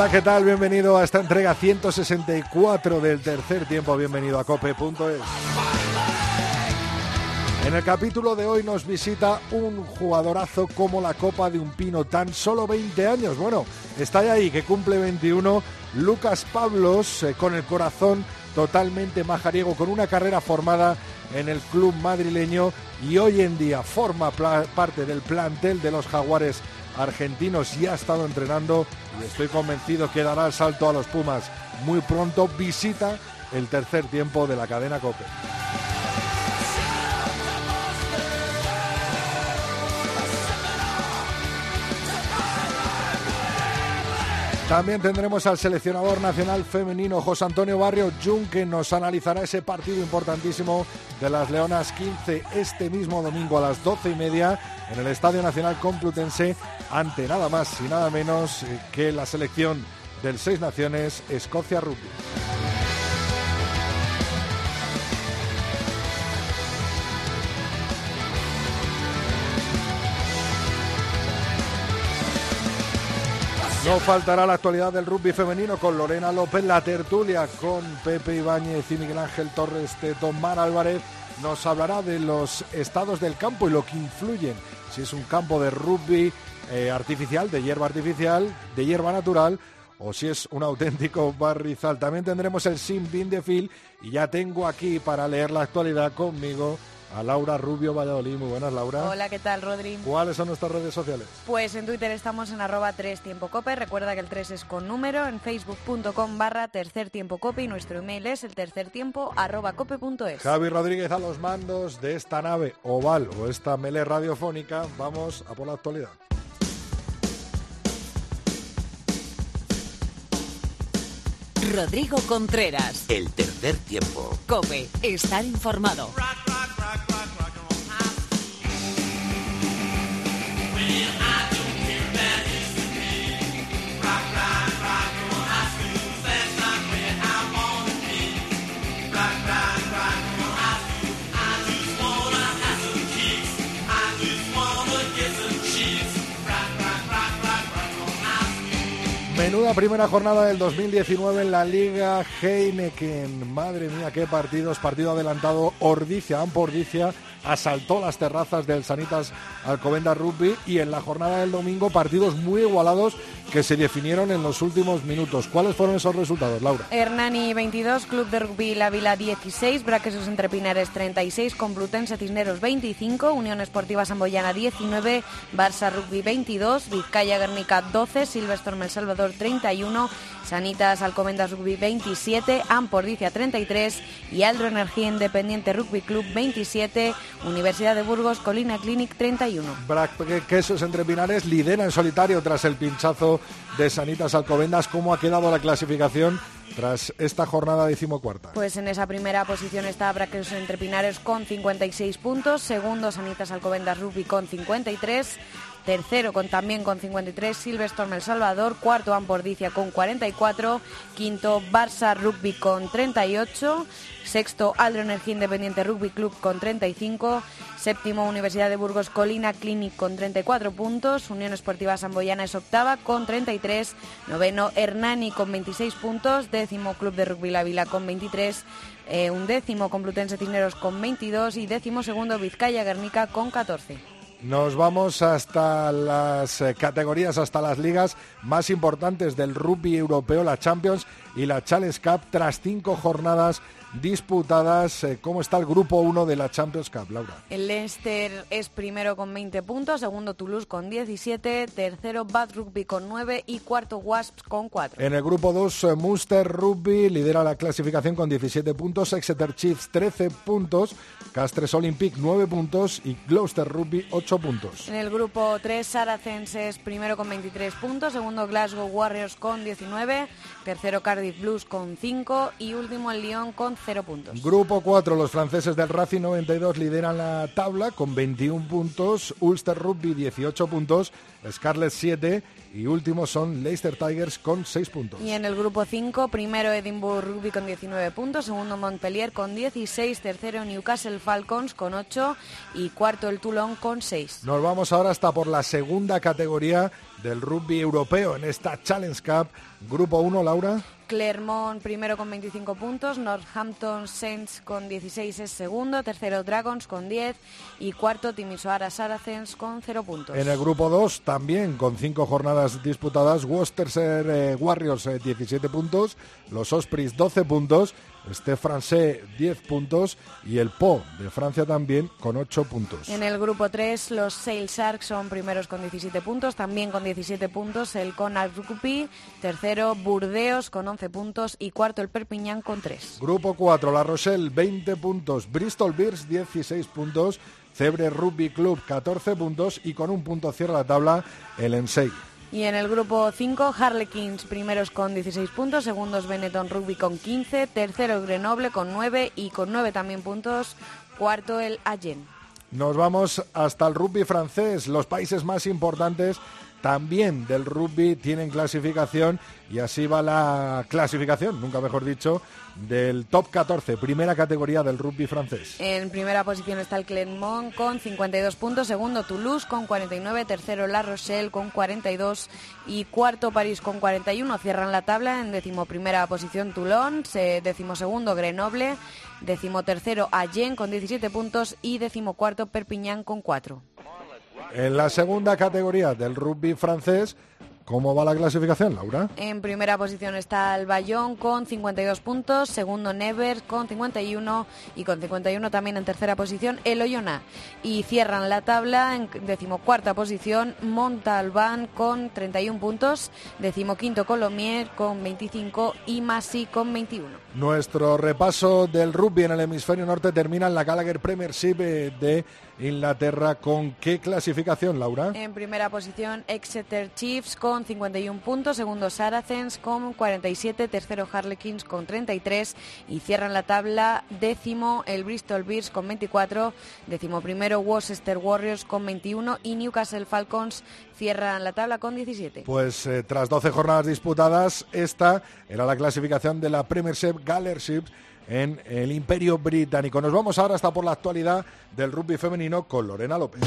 Hola, ¿qué tal? Bienvenido a esta entrega 164 del tercer tiempo. Bienvenido a cope.es. En el capítulo de hoy nos visita un jugadorazo como la Copa de un Pino, tan solo 20 años. Bueno, está ahí, que cumple 21. Lucas Pablos, eh, con el corazón totalmente majariego, con una carrera formada en el club madrileño y hoy en día forma parte del plantel de los Jaguares argentinos y ha estado entrenando y estoy convencido que dará el salto a los Pumas muy pronto. Visita el tercer tiempo de la cadena Cope. También tendremos al seleccionador nacional femenino José Antonio Barrio Jun que nos analizará ese partido importantísimo de las Leonas 15 este mismo domingo a las 12 y media en el Estadio Nacional Complutense ante nada más y nada menos eh, que la selección del Seis Naciones Escocia Rugby. No faltará la actualidad del rugby femenino con Lorena López, la tertulia con Pepe Ibáñez y Miguel Ángel Torres de Tomar Álvarez. Nos hablará de los estados del campo y lo que influyen, si es un campo de rugby eh, artificial, de hierba artificial, de hierba natural o si es un auténtico barrizal. También tendremos el Sin Bin de Phil y ya tengo aquí para leer la actualidad conmigo a Laura Rubio Valladolid. Muy buenas, Laura. Hola, ¿qué tal, Rodri? ¿Cuáles son nuestras redes sociales? Pues en Twitter estamos en arroba 3 tiempo cope. Recuerda que el 3 es con número. En facebook.com barra tercer tiempo cope y nuestro email es el tercer tiempo arroba cope.es. Javi Rodríguez a los mandos de esta nave oval o esta mele radiofónica. Vamos a por la actualidad. Rodrigo Contreras. El tercer tiempo. Cope, estar informado. Menuda primera jornada del 2019 en la Liga Heineken. Madre mía, qué partidos. Partido adelantado. Ordicia, Ampordicia asaltó las terrazas del Sanitas Alcobenda Rugby y en la jornada del domingo partidos muy igualados que se definieron en los últimos minutos. ¿Cuáles fueron esos resultados, Laura? Hernani 22, Club de Rugby La Vila 16, Braquesos Entre Pinares 36, Complutense Cisneros 25, Unión Esportiva Samboyana 19, Barça Rugby 22, Vizcaya Guernica 12, Silvestre El Salvador 31, Sanitas Alcomendas Rugby 27, Ampordicia 33 y Aldro Energía Independiente Rugby Club 27, Universidad de Burgos Colina Clinic 31. Quesos entre Pinares lidera en solitario tras el pinchazo de Sanitas Alcobendas. ¿Cómo ha quedado la clasificación tras esta jornada decimocuarta? Pues en esa primera posición está Braquesos entre Pinares con 56 puntos, segundo Sanitas Alcobendas Rugby con 53, Tercero, con, también con 53, Silverstone El Salvador. Cuarto, Ampordicia con 44. Quinto, Barça Rugby con 38. Sexto, Aldro Energía Independiente Rugby Club con 35. Séptimo, Universidad de Burgos Colina Clinic con 34 puntos. Unión Esportiva Samboyana es octava con 33. Noveno, Hernani con 26 puntos. Décimo, Club de Rugby La Vila con 23. Eh, un décimo, Complutense Cisneros con 22. Y décimo segundo, Vizcaya Guernica con 14. Nos vamos hasta las eh, categorías, hasta las ligas más importantes del rugby europeo, la Champions y la Challenge Cup, tras cinco jornadas disputadas. Eh, ¿Cómo está el grupo 1 de la Champions Cup, Laura? El Leicester es primero con 20 puntos, segundo Toulouse con 17, tercero Bad Rugby con 9 y cuarto Wasps con 4. En el grupo 2, eh, Munster Rugby lidera la clasificación con 17 puntos, Exeter Chiefs 13 puntos, Castres Olympic 9 puntos y Gloucester Rugby 8 puntos. En el grupo 3, Saracens es primero con 23 puntos, segundo Glasgow Warriors con 19, tercero Cardiff Blues con 5 y último el Lyon con 0 puntos. Grupo 4, los franceses del Racing 92 lideran la tabla con 21 puntos, Ulster Rugby 18 puntos, Scarlet 7 y último son Leicester Tigers con 6 puntos. Y en el grupo 5, primero Edinburgh Rugby con 19 puntos, segundo Montpellier con 16, tercero Newcastle Falcons con 8 y cuarto el Toulon con 6. Nos vamos ahora hasta por la segunda categoría del rugby europeo en esta Challenge Cup. Grupo 1, Laura. Clermont primero con 25 puntos, Northampton Saints con 16 es segundo, tercero Dragons con 10 y cuarto Timisoara Saracens con 0 puntos. En el grupo 2 también con 5 jornadas disputadas, Worcester eh, Warriors 17 eh, puntos, los Ospreys 12 puntos este francés 10 puntos y el Po de Francia también con 8 puntos. En el grupo 3 los Sail Sharks son primeros con 17 puntos, también con 17 puntos el Conal Rugby, tercero Burdeos con 11 puntos y cuarto el Perpignan con 3. Grupo 4 La Rochelle 20 puntos, Bristol Bears 16 puntos, Cebre Rugby Club 14 puntos y con un punto cierra la tabla el Ensei. Y en el grupo 5, Harlequins primeros con 16 puntos, segundos Benetton Rugby con 15, tercero Grenoble con 9 y con 9 también puntos, cuarto el Agen. Nos vamos hasta el rugby francés, los países más importantes también del rugby tienen clasificación y así va la clasificación, nunca mejor dicho, del top 14, primera categoría del rugby francés. En primera posición está el Clermont con 52 puntos, segundo Toulouse con 49, tercero La Rochelle con 42 y cuarto París con 41. Cierran la tabla en decimoprimera posición Toulon, decimosegundo Grenoble, decimotercero Agen con 17 puntos y decimocuarto Perpignan con 4. En la segunda categoría del rugby francés, ¿Cómo va la clasificación, Laura? En primera posición está el Bayón con 52 puntos, segundo Nevers con 51 y con 51 también en tercera posición el Oyona. Y cierran la tabla en decimocuarta posición Montalbán con 31 puntos, decimoquinto Colomier con 25 y Masi con 21. Nuestro repaso del rugby en el hemisferio norte termina en la Gallagher Premiership de Inglaterra. ¿Con qué clasificación, Laura? En primera posición Exeter Chiefs con 51 puntos, segundo Saracens con 47, tercero Harlequins con 33 y cierran la tabla décimo el Bristol Bears con 24, décimo primero Worcester Warriors con 21 y Newcastle Falcons cierran la tabla con 17. Pues eh, tras 12 jornadas disputadas, esta era la clasificación de la Premiership Gallership en el Imperio Británico. Nos vamos ahora hasta por la actualidad del rugby femenino con Lorena López.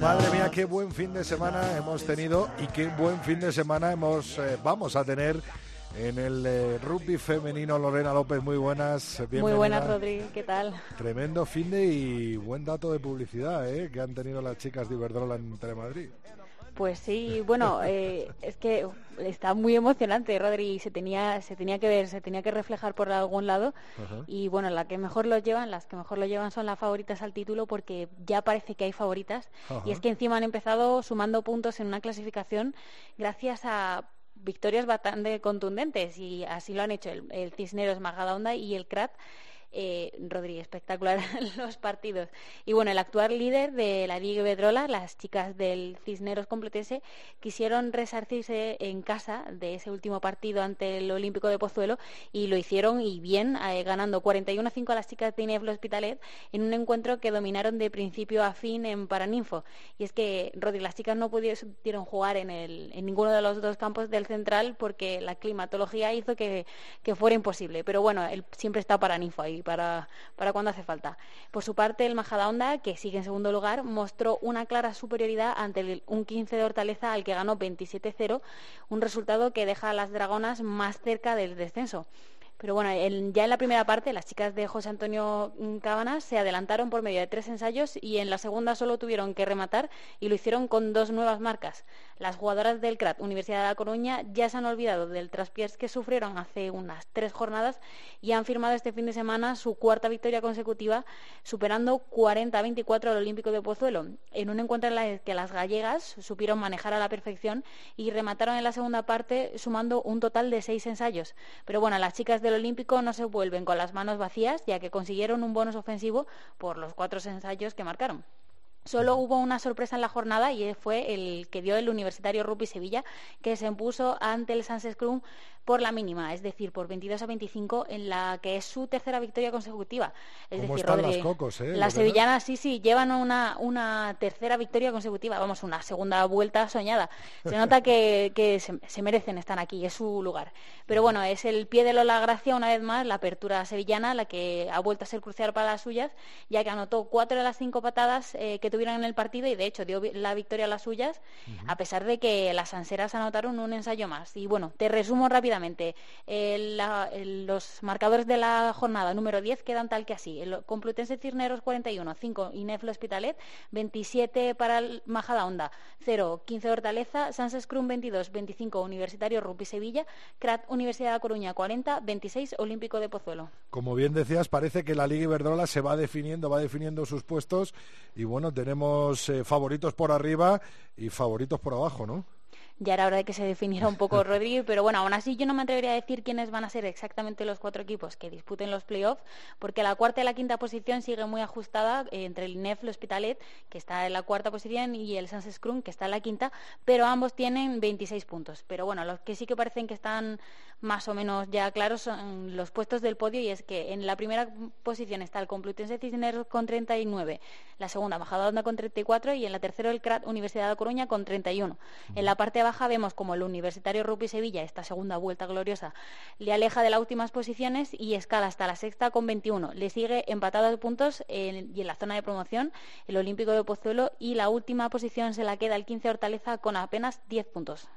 Madre mía, qué buen fin de semana hemos tenido y qué buen fin de semana hemos eh, vamos a tener en el eh, rugby femenino. Lorena López, muy buenas. Bienvenida. Muy buenas, Rodri, ¿qué tal? Tremendo fin de y buen dato de publicidad ¿eh? que han tenido las chicas de Iberdrola en Telemadrid. Pues sí, bueno, eh, es que está muy emocionante, Rodri, se tenía, se tenía que ver, se tenía que reflejar por algún lado. Y bueno, la que mejor lo llevan, las que mejor lo llevan son las favoritas al título porque ya parece que hay favoritas. Y es que encima han empezado sumando puntos en una clasificación gracias a victorias bastante contundentes y así lo han hecho el, el Cisneros Majadahonda y el CRAT eh, Rodríguez, espectacular los partidos. Y bueno, el actual líder de la Liga Bedrola, las chicas del Cisneros Complutense, quisieron resarcirse en casa de ese último partido ante el Olímpico de Pozuelo y lo hicieron y bien, eh, ganando 41 a 5 a las chicas de Ineflo Hospitalet en un encuentro que dominaron de principio a fin en Paraninfo. Y es que, Rodri, las chicas no pudieron jugar en, el, en ninguno de los dos campos del central porque la climatología hizo que, fuera imposible. Pero bueno, él siempre está Paraninfo ahí para, para cuando hace falta. Por su parte, el Majadahonda, que sigue en segundo lugar, mostró una clara superioridad ante un 15 de Hortaleza al que ganó 27-0, un resultado que deja a las Dragonas más cerca del descenso. Pero bueno, ya en la primera parte las chicas de José Antonio Cabanas se adelantaron por medio de tres ensayos y en la segunda solo tuvieron que rematar y lo hicieron con dos nuevas marcas. Las jugadoras del CRAT Universidad de La Coruña ya se han olvidado del traspiés que sufrieron hace unas tres jornadas y han firmado este fin de semana su cuarta victoria consecutiva, superando 40-24 al Olímpico de Pozuelo, en un encuentro en el que las gallegas supieron manejar a la perfección y remataron en la segunda parte sumando un total de seis ensayos. Pero bueno, las chicas del Olímpico no se vuelven con las manos vacías, ya que consiguieron un bonus ofensivo por los cuatro ensayos que marcaron. Solo hubo una sorpresa en la jornada y fue el que dio el Universitario Rugby Sevilla, que se impuso ante el Sunset Club por la mínima, es decir, por 22 a 25, en la que es su tercera victoria consecutiva. Es ¿Cómo decir, están las cocos, eh? Las sevillanas, sí, sí, llevan una, una tercera victoria consecutiva, vamos, una segunda vuelta soñada. Se nota que, que se, merecen, están aquí, es su lugar. Pero bueno, es el pie de Lola Gracia, una vez más, la apertura sevillana, la que ha vuelto a ser crucial para las suyas, ya que anotó cuatro de las cinco patadas eh, que tuvieron en el partido y de hecho dio la victoria a las suyas, a pesar de que las anseras anotaron un ensayo más. Y bueno, te resumo rápidamente. Los marcadores de la jornada número 10 quedan tal que así. El Complutense Cirneros 41, 5 Ineflo Hospitalet, 27 para el Majada Onda, 0 15 Hortaleza, Sanses Crum 22, 25 Universitario Rupi Sevilla, CRAT Universidad de Coruña 40, 26 Olímpico de Pozuelo. Como bien decías, parece que la Liga Iberdrola se va definiendo, va definiendo sus puestos y bueno, tenemos eh, favoritos por arriba y favoritos por abajo, ¿no? Ya era hora de que se definiera un poco Rodrigo, pero bueno, aún así yo no me atrevería a decir quiénes van a ser exactamente los cuatro equipos que disputen los playoffs, porque la cuarta y la quinta posición sigue muy ajustada eh, entre el INEF, el Hospitalet, que está en la cuarta posición, y el Sans Scrum, que está en la quinta, pero ambos tienen 26 puntos. Pero bueno, los que sí que parecen que están más o menos ya claros son los puestos del podio, y es que en la primera posición está el Complutense Cisneros con 39, la segunda Majadahonda con 34 y en la tercera el CRAT Universidad de Coruña con 31. En la parte baja vemos como el Universitario Rugby Sevilla, esta segunda vuelta gloriosa, le aleja de las últimas posiciones y escala hasta la sexta con 21. Le sigue empatado de puntos y en la zona de promoción el Olímpico de Pozuelo y la última posición se la queda el 15 Hortaleza con apenas 10 puntos.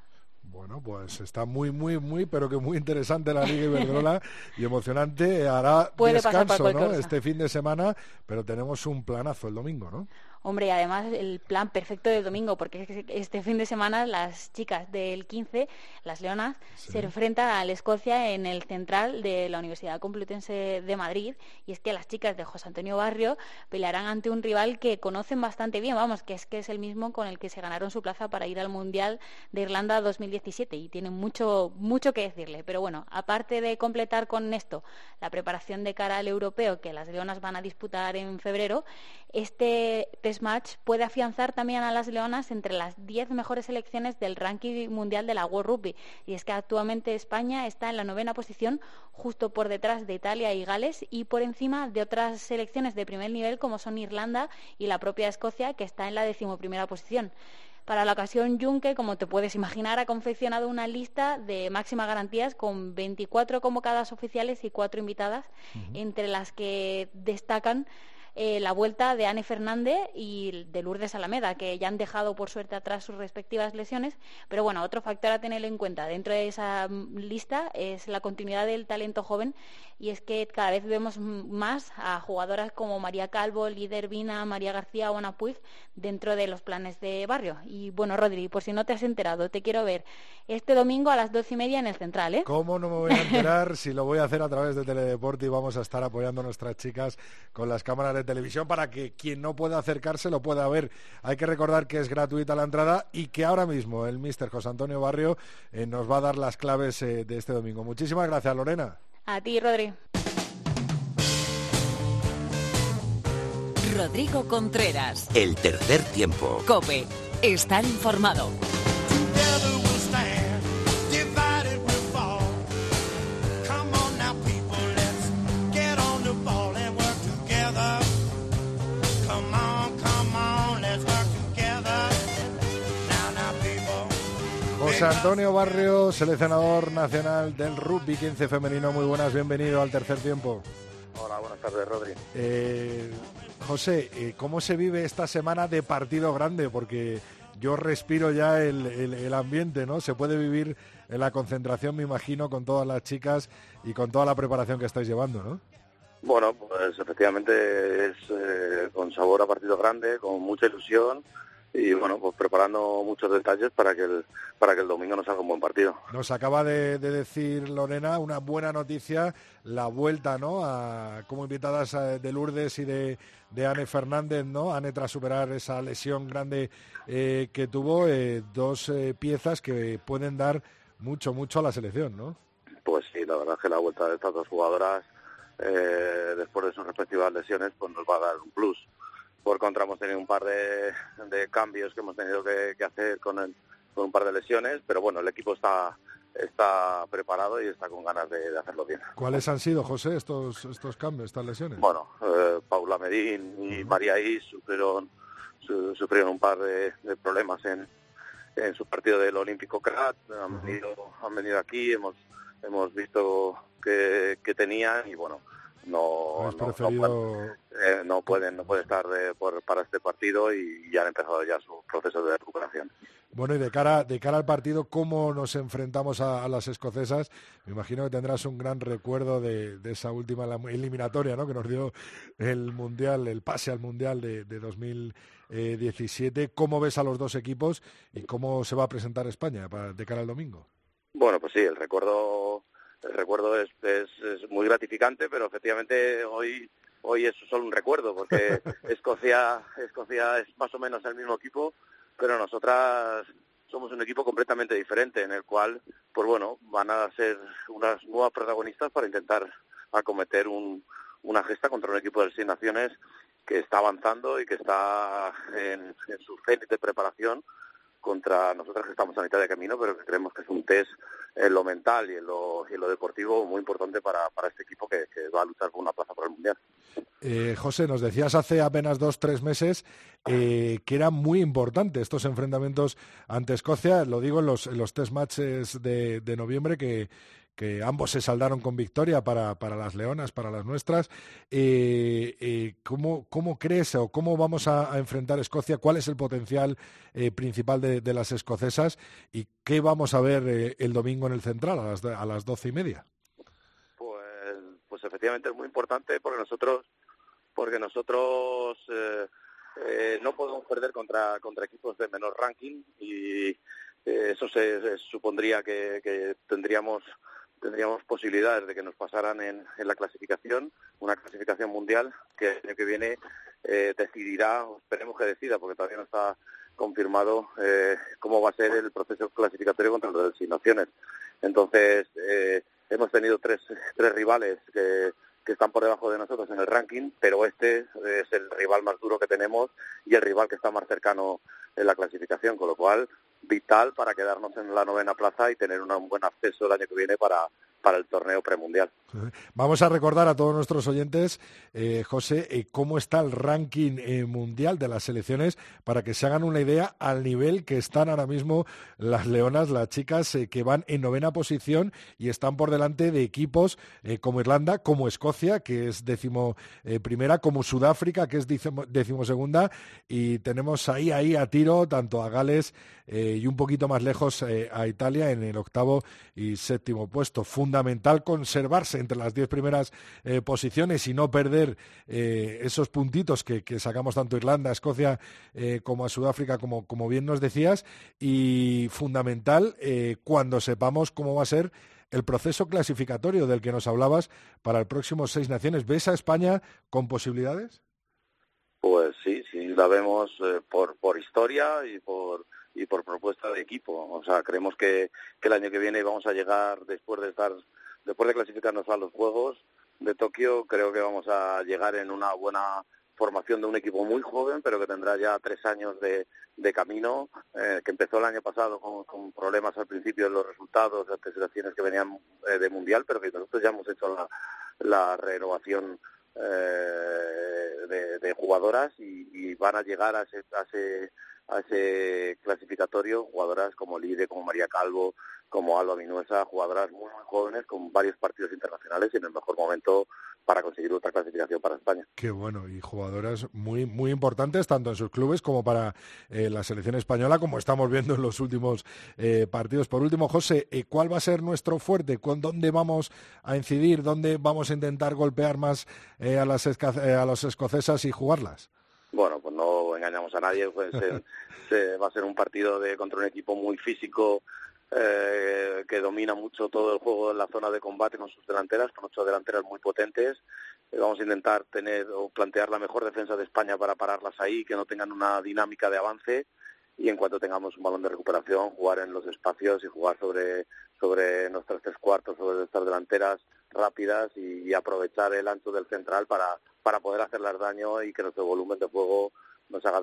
Bueno, pues está muy, muy, muy, pero que muy interesante la Liga Iberdrola y emocionante. Hará descanso, ¿no? Este fin de semana, pero tenemos un planazo el domingo, ¿no? Hombre, además el plan perfecto del domingo, porque este fin de semana las chicas del 15, las Leonas, se enfrentan a la Escocia en el central de la Universidad Complutense de Madrid. Y es que las chicas de José Antonio Barrio pelearán ante un rival que conocen bastante bien, vamos, que es que es el mismo con el que se ganaron su plaza para ir al Mundial de Irlanda 2017 y tienen mucho, mucho que decirle. Pero bueno, aparte de completar con esto la preparación de cara al europeo que las Leonas van a disputar en febrero, este match puede afianzar también a las Leonas entre las 10 mejores selecciones del ranking mundial de la World Rugby. Y es que actualmente España está en la novena posición, justo por detrás de Italia y Gales y por encima de otras selecciones de primer nivel como son Irlanda y la propia Escocia, que está en la decimoprimera posición. Para la ocasión, Junque, como te puedes imaginar, ha confeccionado una lista de máximas garantías con 24 convocadas oficiales y 4 invitadas, entre las que destacan eh, la vuelta de Anne Fernández y de Lourdes Alameda, que ya han dejado por suerte atrás sus respectivas lesiones. Pero bueno, otro factor a tener en cuenta dentro de esa mm, lista es la continuidad del talento joven y es que cada vez vemos más a jugadoras como María Calvo, Líder Vina, María García o Ana Puig dentro de los planes de barrio. Y bueno, Rodri, por si no te has enterado, te quiero ver este domingo a las doce y media en el Central. ¿eh? ¿Cómo no me voy a enterar si lo voy a hacer a través de Teledeporte y vamos a estar apoyando a nuestras chicas con las cámaras de televisión para que quien no pueda acercarse lo pueda ver. Hay que recordar que es gratuita la entrada y que ahora mismo el mister José Antonio Barrio eh, nos va a dar las claves eh, de este domingo. Muchísimas gracias, Lorena. A ti, Rodri. Rodrigo Contreras. El tercer tiempo. Cope. Estar informado. José Antonio Barrio, seleccionador nacional del rugby 15 femenino. Muy buenas, bienvenido al tercer tiempo. Hola, buenas Buenas tardes, Rodri. Eh, José, eh, ¿cómo se vive esta semana de partido grande? Porque yo respiro ya el, el, ambiente, ¿no? Se puede vivir en la concentración, me imagino, con todas las chicas y con toda la preparación que estáis llevando, ¿no? Bueno, pues efectivamente es eh, con sabor a partido grande, con mucha ilusión y bueno, pues preparando muchos detalles para que el, para que el domingo nos haga un buen partido. Nos acaba de, decir Lorena una buena noticia, la vuelta, ¿no? A, como invitadas eh, de Lourdes y de, de Anne Fernández, ¿no? Anne tras superar esa lesión grande eh, que tuvo, eh, dos piezas que pueden dar mucho, mucho a la selección, ¿no? Pues sí, la verdad es que la vuelta de estas dos jugadoras, después de sus respectivas lesiones, pues nos va a dar un plus por contra hemos tenido un par de, cambios que hemos tenido que, hacer con, con un par de lesiones, pero bueno, el equipo está está preparado y está con ganas de, hacerlo bien. ¿Cuáles han sido, José, estos estos cambios, estas lesiones? Bueno, eh, Paula Medín y María Is sufrieron, sufrieron un par de, problemas en, en su partido del Olímpico Crat, han, venido, han venido aquí, hemos, hemos visto que, que tenían y bueno, no, eh, no, pueden, no pueden estar para este partido y ya han empezado ya su proceso de recuperación. Bueno, y de cara, de cara al partido, ¿cómo nos enfrentamos a, las escocesas? Me imagino que tendrás un gran recuerdo de, esa última eliminatoria ¿no? que nos dio el Mundial, el pase al Mundial de, de 2017. ¿Cómo ves a los dos equipos y cómo se va a presentar España de cara al domingo? Bueno, pues sí, el recuerdo el recuerdo es, es, muy gratificante, pero efectivamente hoy hoy es solo un recuerdo, porque Escocia, Escocia es más o menos el mismo equipo, pero nosotras somos un equipo completamente diferente, en el cual, pues bueno, van a ser unas nuevas protagonistas para intentar acometer un, una gesta contra un equipo de Seis Naciones que está avanzando y que está en, en su cenit de preparación contra nosotros que estamos a mitad de camino, pero que creemos que es un test en lo mental y en lo, y lo deportivo muy importante para, para este equipo que, va a luchar por una plaza por el Mundial. Eh, José, nos decías hace apenas dos, tres meses eh, que era muy importante estos enfrentamientos ante Escocia, lo digo en los, en los test matches de, de noviembre que, que ambos se saldaron con victoria para, para las leonas, para las nuestras. Eh, eh, ¿cómo, ¿cómo, crees o cómo vamos a, enfrentar Escocia? ¿Cuál es el potencial eh, principal de, las escocesas? ¿Y qué vamos a ver el domingo en el Central a las, a las doce y media? Pues, pues efectivamente es muy importante porque nosotros, porque nosotros no podemos perder contra, contra equipos de menor ranking y eso se, supondría que tendríamos tendríamos posibilidades de que nos pasaran en, la clasificación, una clasificación mundial que el año que viene eh, decidirá, esperemos que decida, porque todavía no está confirmado eh, cómo va a ser el proceso clasificatorio contra las Naciones. Entonces, eh, hemos tenido tres, tres rivales que, que están por debajo de nosotros en el ranking, pero este es el rival más duro que tenemos y el rival que está más cercano en la clasificación, con lo cual vital para quedarnos en la novena plaza y tener un buen acceso el año que viene para, para el torneo premundial. Vamos a recordar a todos nuestros oyentes, eh, José, eh, cómo está el ranking eh, mundial de las selecciones para que se hagan una idea al nivel que están ahora mismo las leonas, las chicas que van en novena posición y están por delante de equipos como Irlanda, como Escocia, que es décimo primera, como Sudáfrica, que es décimo, segunda, y tenemos ahí, ahí a tiro tanto a Gales y un poquito más lejos a Italia en el octavo y séptimo puesto. Fundamental conservarse entre las diez primeras eh, posiciones y no perder eh, esos puntitos que, sacamos tanto a Irlanda, a Escocia eh, como a Sudáfrica, como, como bien nos decías, y fundamental cuando sepamos cómo va a ser el proceso clasificatorio del que nos hablabas para el próximo Seis Naciones. ¿Ves a España con posibilidades? Pues sí, sí, la vemos por, por historia y por y por propuesta de equipo. O sea, creemos que, que el año que viene vamos a llegar después de estar después de clasificarnos a los Juegos de Tokio, creo que vamos a llegar en una buena formación de un equipo muy joven, pero que tendrá ya tres años de, camino, eh, que empezó el año pasado con, problemas al principio en los resultados, de selecciones que venían eh, de Mundial, pero que nosotros ya hemos hecho la, la renovación eh, de, jugadoras y, van a llegar a ese, a ese, a ese clasificatorio jugadoras como Lide, como María Calvo, como Alba Minuesa, jugadoras muy, muy jóvenes con varios partidos internacionales y en el mejor momento para conseguir otra clasificación para España. Qué bueno, y jugadoras muy muy importantes tanto en sus clubes como para eh, la selección española, como estamos viendo en los últimos eh, partidos. Por último, José, eh, ¿cuál va a ser nuestro fuerte? ¿Con ¿Dónde vamos a incidir? ¿Dónde vamos a intentar golpear más a, las a las escocesas y jugarlas? Bueno, pues no engañamos a nadie, pues, va a ser un partido de contra un equipo muy físico, eh, que domina mucho todo el juego en la zona de combate con sus delanteras, con ocho delanteras muy potentes. Eh, vamos a intentar tener o plantear la mejor defensa de España para pararlas ahí, que no tengan una dinámica de avance y en cuanto tengamos un balón de recuperación, jugar en los espacios y jugar sobre, sobre nuestras tres cuartos, sobre nuestras delanteras rápidas y, aprovechar el ancho del central para, para poder hacerles daño y que nuestro volumen de juego nos haga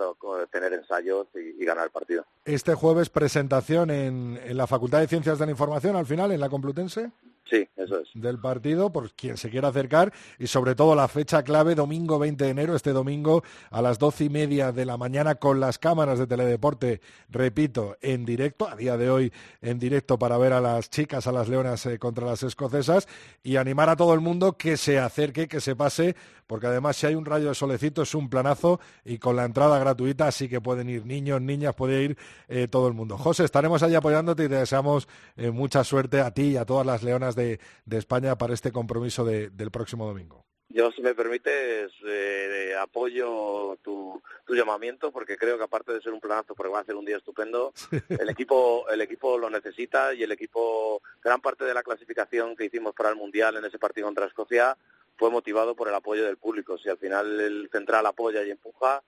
tener ensayos y, ganar el partido. Este jueves presentación en, en la Facultad de Ciencias de la Información, al final, en la Complutense. Sí, eso es. Del partido, por quien se quiera acercar, y sobre todo la fecha clave, domingo 20 de enero, este domingo a las doce y media de la mañana, con las cámaras de Teledeporte, repito, en directo, a día de hoy en directo para ver a las chicas, a las leonas eh, contra las escocesas, y animar a todo el mundo que se acerque, que se pase, porque además si hay un rayo de solecito es un planazo y con la entrada gratuita, así que pueden ir niños, niñas, puede ir eh, todo el mundo. José, estaremos allí apoyándote y te deseamos eh, mucha suerte a ti y a todas las leonas de, España para este compromiso del próximo domingo. Yo, si me permites, eh, apoyo tu, llamamiento porque creo que aparte de ser un planazo, porque va a ser un día estupendo, el equipo el equipo lo necesita y el equipo, gran parte de la clasificación que hicimos para el Mundial en ese partido contra Escocia fue motivado por el apoyo del público. Si al final el central apoya y empuja,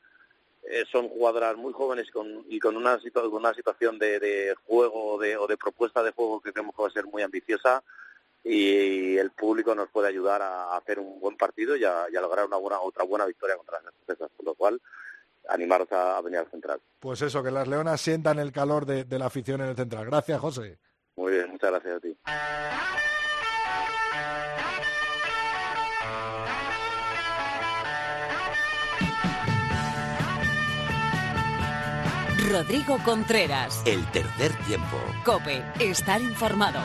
eh, son jugadoras muy jóvenes con, y con una, una situación de, juego de, o de propuesta de juego que creemos que va a ser muy ambiciosa y el público nos puede ayudar a hacer un buen partido y a, lograr una buena, otra buena victoria contra las empresas, por lo cual animaros a, venir al central. Pues eso, que las leonas sientan el calor de, de la afición en el central. Gracias, José. Muy bien, muchas gracias a ti. Rodrigo Contreras. El tercer tiempo. Cope, estar informado.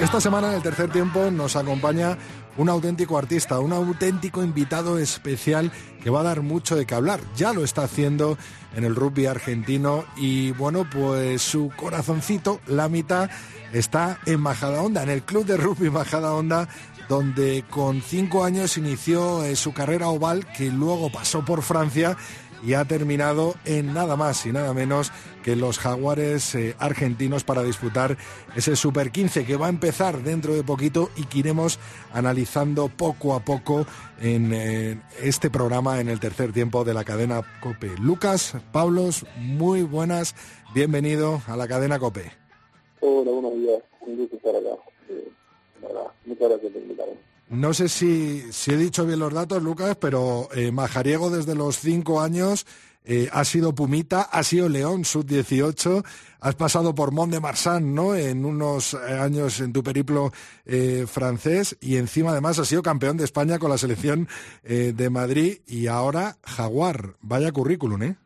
Esta semana en el tercer tiempo nos acompaña un auténtico artista, un auténtico invitado especial que va a dar mucho de qué hablar. Ya lo está haciendo en el rugby argentino y bueno, pues su corazoncito, la mitad, está en Majadahonda, en el club de rugby Majadahonda, donde con cinco años inició eh, su carrera oval, que luego pasó por Francia y ha terminado en nada más y nada menos que los jaguares eh, argentinos para disputar ese Super 15 que va a empezar dentro de poquito y que iremos analizando poco a poco en eh, este programa en el tercer tiempo de la cadena Cope. Lucas, Pablos, muy buenas, bienvenido a la cadena Cope. Hola, buenos días, un gusto estar acá. Eh, muchas gracias por invitarme. No sé si, he dicho bien los datos, Lucas, pero eh, Majariego desde los cinco años eh, ha sido Pumita, ha sido León, sub-18, has pasado por Mont de Marsan, ¿no? En unos eh, años en tu periplo francés y encima además has sido campeón de España con la selección de Madrid y ahora Jaguar. Vaya currículum, ¿eh?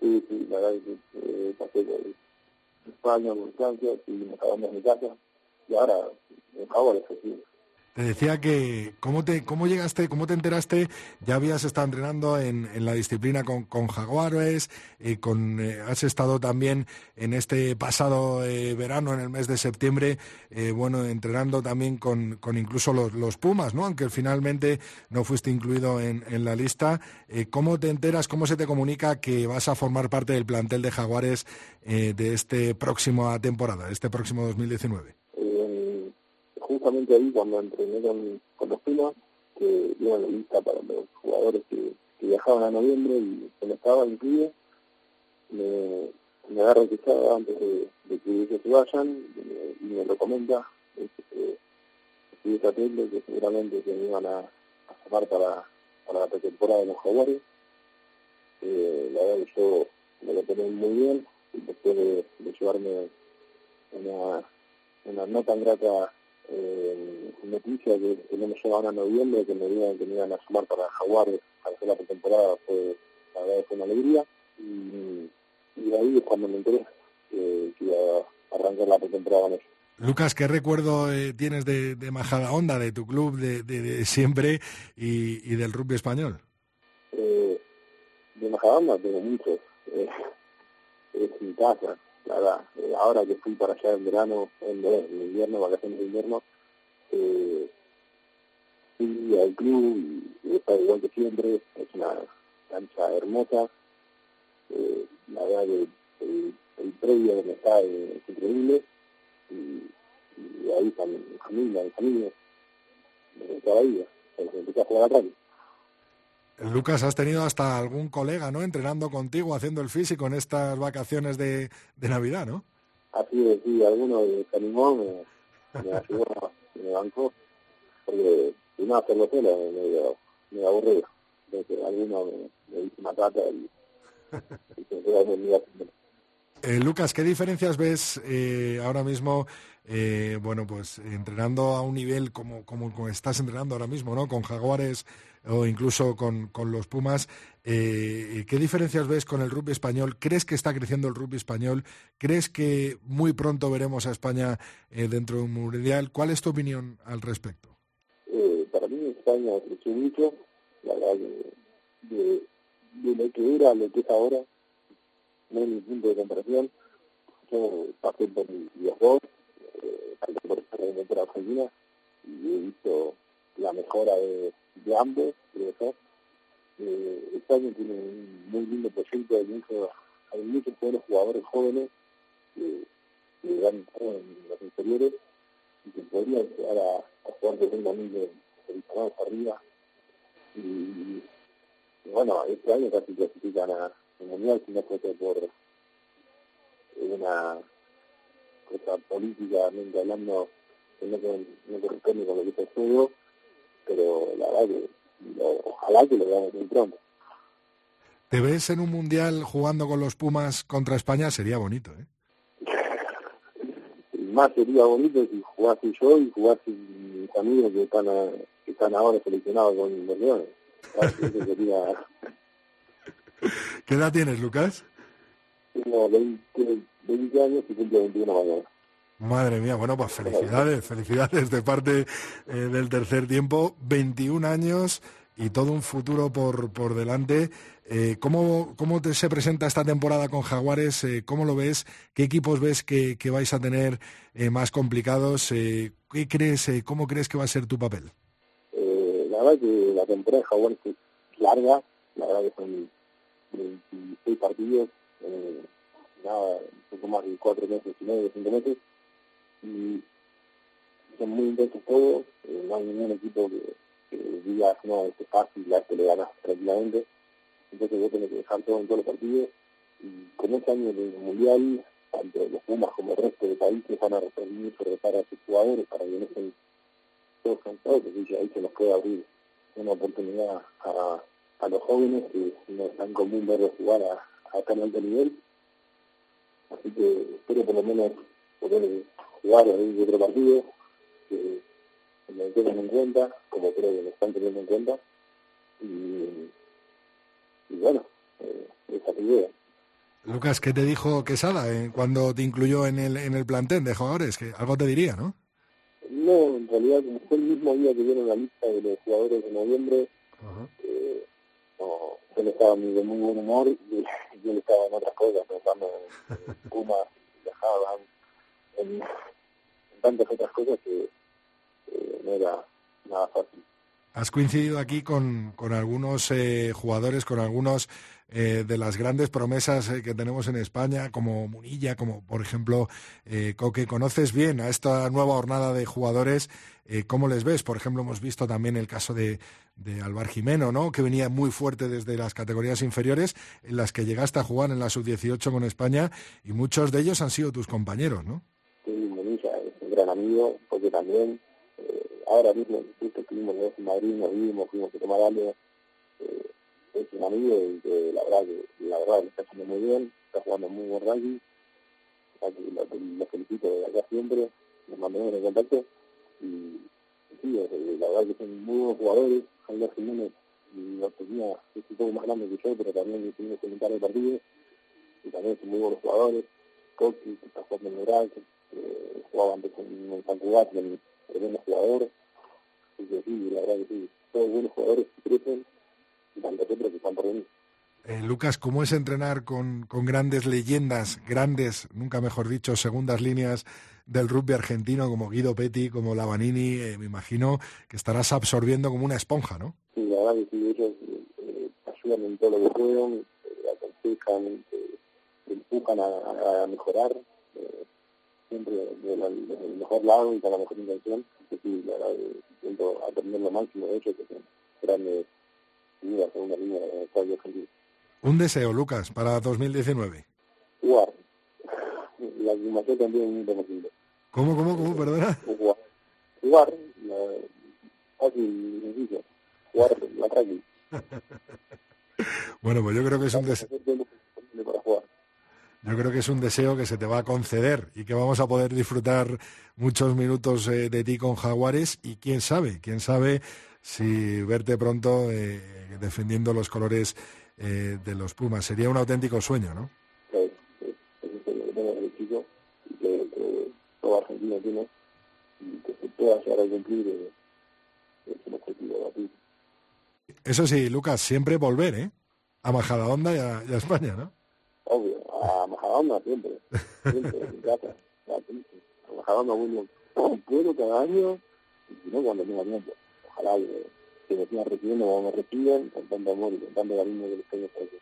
Sí, sí, la verdad que pasé España, por Francia, y me acabé en mi casa y ahora en Jaguar, efectivamente. Te decía que, ¿cómo, te, ¿cómo llegaste, cómo te enteraste? Ya habías estado entrenando en, en la disciplina con, con Jaguares, eh, con, eh, has estado también en este pasado eh, verano, en el mes de septiembre, bueno, entrenando también con, con incluso los, los, Pumas, ¿no? Aunque finalmente no fuiste incluido en, en la lista. ¿Cómo te enteras, cómo se te comunica que vas a formar parte del plantel de Jaguares de esta próxima temporada, este próximo 2019? Justamente ahí cuando entrené con, los Pumas, que dieron la lista para los jugadores que, viajaban a noviembre y se me estaba incluido, me, me agarra quizá antes de, que ellos se vayan y me, lo comenta este, que, que seguramente que me iban a, a para, para la pretemporada de los jugadores. Eh, la verdad que yo me lo tomé muy bien y después de, llevarme una, una no tan grata eh, noticia que, no me llevaban a noviembre, que me digan que me iban a sumar para Jaguares para hacer la pretemporada, fue, la verdad fue una alegría. Y, y ahí es cuando me enteré que, iba a arrancar la pretemporada con ellos. Lucas, ¿qué recuerdo eh, tienes de, de Majadahonda, de tu club de, de, siempre y, y, del rugby español? Eh, de Majadahonda tengo muchos. Eh, es mi casa, la. Eh, ahora que fui para allá en verano, en, en invierno, vacaciones de invierno, eh, fui al club y, está igual que siempre. Es una cancha hermosa. Eh, la verdad que el, el predio donde está es increíble y, ahí está mi familia, mi familia, de toda la vida, empecé a jugar a radio. Lucas, has tenido hasta algún colega, ¿no? Entrenando contigo, haciendo el físico en estas vacaciones de, de Navidad, ¿no? Así es, sí, alguno se animó, me, me ayudó, me bancó, porque si no hacerlo solo me medio, medio aburrido. Entonces alguno me, me dice matata y, y se eh, Lucas, ¿qué diferencias ves eh, ahora mismo, eh, bueno, pues entrenando a un nivel como, como, estás entrenando ahora mismo, ¿no? Con Jaguares o incluso con, con los Pumas, ¿qué diferencias ves con el rugby español? ¿Crees que está creciendo el rugby español? ¿Crees que muy pronto veremos a España dentro de un mundial? ¿Cuál es tu opinión al respecto? para mí España creció mucho, la verdad, de, de, de lo que era lo que es ahora no hay ningún punto de comparación. Yo pasé por los dos, eh, por, por Argentina, y he visto la mejora de, de ambos, creo yo. Eh, España tiene un muy lindo proyecto, hay muchos, hay muchos buenos jugadores jóvenes que, que van en los inferiores y que podrían llegar a, a jugar de un domingo seleccionados arriba. Y, bueno, este año casi clasifican a, mundial, sino fue por una cosa políticamente hablando que no, no corresponde con lo que está juego, pero la verdad que ojalá que lo veamos muy pronto. ¿Te ves en un mundial jugando con los Pumas contra España? Sería bonito, ¿eh? Más sería bonito si jugase yo y jugase mis amigos que están, que están ahora seleccionados con los Leones. sería ¿Qué edad tienes, Lucas? Tengo 20, años y cumplo 21 mañana. Madre mía, bueno, pues felicidades, felicidades de parte eh, del tercer tiempo. 21 años y todo un futuro por, por delante. Eh, ¿Cómo, cómo te, se presenta esta temporada con Jaguares? Eh, ¿Cómo lo ves? ¿Qué equipos ves que, que vais a tener eh, más complicados? ¿qué crees, ¿Cómo crees que va a ser tu papel? La verdad que la temporada de Jaguares es larga, la verdad que son 26 partidos, nada, un poco más de 4 meses y medio, 5 meses, y son muy intensos todos, eh, no hay ningún equipo que, que diga, no, es fácil, a este le ganas tranquilamente, entonces vos tenés que dejar todo en todos los partidos, y con este año de mundial, tanto los Pumas como el resto de países van a referir mucho repara a sus jugadores para que no estén todos cansados, porque ahí se nos puede abrir una oportunidad a a los jóvenes que no es tan común verlos jugar a, a tan alto nivel. Así que espero por lo menos poder jugar de otro partido, que me tengan en cuenta, como creo que me están teniendo en cuenta. Y, y bueno, eh, esa es idea. Lucas, ¿qué te dijo Quesada eh, cuando te incluyó en el, en el plantel de jugadores? Que algo te diría, ¿no? No, en realidad, fue el mismo día que dieron la lista de los jugadores de noviembre, uh -huh. eh, no, él estaba de muy buen humor y, y él estaba en otras cosas, pensando en Puma, viajaba en, tantas otras cosas que no era nada fácil. Has coincidido aquí con, con algunos eh, jugadores, con algunos eh, de las grandes promesas eh, que tenemos en España, como Munilla, como por ejemplo Coque. ¿Conoces bien a esta nueva jornada de jugadores? ¿Cómo les ves? Por ejemplo, hemos visto también el caso de, de Alvar Jimeno, ¿no? que venía muy fuerte desde las categorías inferiores, en las que llegaste a jugar en la sub-18 con España, y muchos de ellos han sido tus compañeros, ¿no? Sí, Munilla es un gran amigo, porque también ahora mismo, justo estuvimos en Madrid, nos vimos, fuimos a tomar algo, eh, es un amigo y que la verdad que la verdad le está haciendo muy bien, está jugando muy buen rugby, lo, felicito de acá siempre, nos mantenemos en contacto y sí, la verdad que son muy buenos jugadores, Javier Jiménez lo tenía, es un poco más grande que yo, pero también tiene comentar de partido, y también son muy buenos jugadores, Coqui, que está jugando en Ural, que eh, jugaba antes en San Cugat, en tremendo jugador, así que sí, la verdad que sí, todos buenos jugadores que crecen, y tanto siempre que están por venir. Eh, Lucas, ¿cómo es entrenar con, con, grandes leyendas, grandes, nunca mejor dicho, segundas líneas del rugby argentino como Guido Petti, como Lavanini? Eh, me imagino que estarás absorbiendo como una esponja, ¿no? Sí, la verdad que sí, ellos eh, ayudan en todo lo que pueden, eh, aconsejan, eh, empujan a, a mejorar, siempre desde el mejor lado y con la mejor intención. Que sí, la verdad, intento aprender lo máximo de ellos, que son grandes figuras en una línea de estadio argentino. Un deseo, Lucas, para 2019. Jugar. La animación también es muy posible. ¿Cómo, cómo, cómo, perdona? Jugar. Jugar, la, fácil sencillo. Jugar la rugby. bueno, pues yo creo que es un deseo. Para jugar. Yo creo que es un deseo que se te va a conceder y que vamos a poder disfrutar muchos minutos eh, de ti con Jaguares y quién sabe, quién sabe si verte pronto eh, defendiendo los colores eh, de los Pumas. Sería un auténtico sueño, ¿no? Sí, sí, eso es lo que tengo el chico y que, que todo argentino tiene y que se pueda llegar a cumplir eh, es un objetivo a ti. Eso sí, Lucas, siempre volver, ¿eh? A Majadahonda y a, y a España, ¿no? A Majadahonda siempre, siempre, en casa, a Majadahonda vuelvo, puedo cada año y si no cuando tenga tiempo. Ojalá que que me sigan recibiendo como me reciben, con tanto amor y con tanto cariño que les tengo por eso.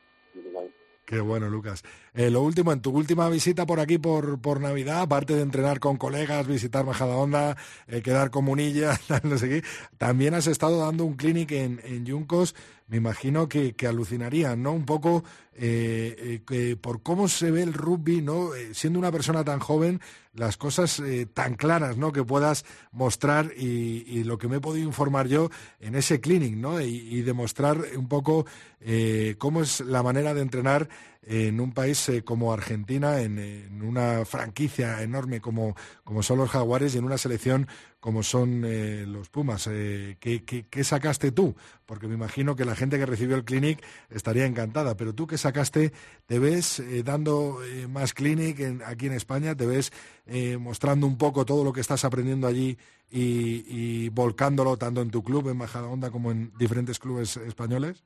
Qué bueno, Lucas. Eh, lo último, en tu última visita por aquí por, por Navidad, aparte de entrenar con colegas, visitar Majadahonda, eh, quedar con Munilla, no sé qué, también has estado dando un clinic en, en Yuncos, me imagino que, que alucinarían, ¿no? Un poco eh, eh, por cómo se ve el rugby, ¿no? Eh, siendo una persona tan joven, las cosas tan claras, ¿no? Que puedas mostrar y, lo que me he podido informar yo en ese clinic, ¿no? Y, demostrar un poco cómo es la manera de entrenar en un país eh, como Argentina, en, una franquicia enorme como, como son los Jaguares y en una selección como son eh, los Pumas. Eh, ¿qué, qué, sacaste tú? Porque me imagino que la gente que recibió el clinic estaría encantada, pero tú qué sacaste, ¿te ves eh, dando más clinic en, aquí en España? ¿Te ves mostrando un poco todo lo que estás aprendiendo allí y, y volcándolo tanto en tu club, en Majadahonda, como en diferentes clubes españoles?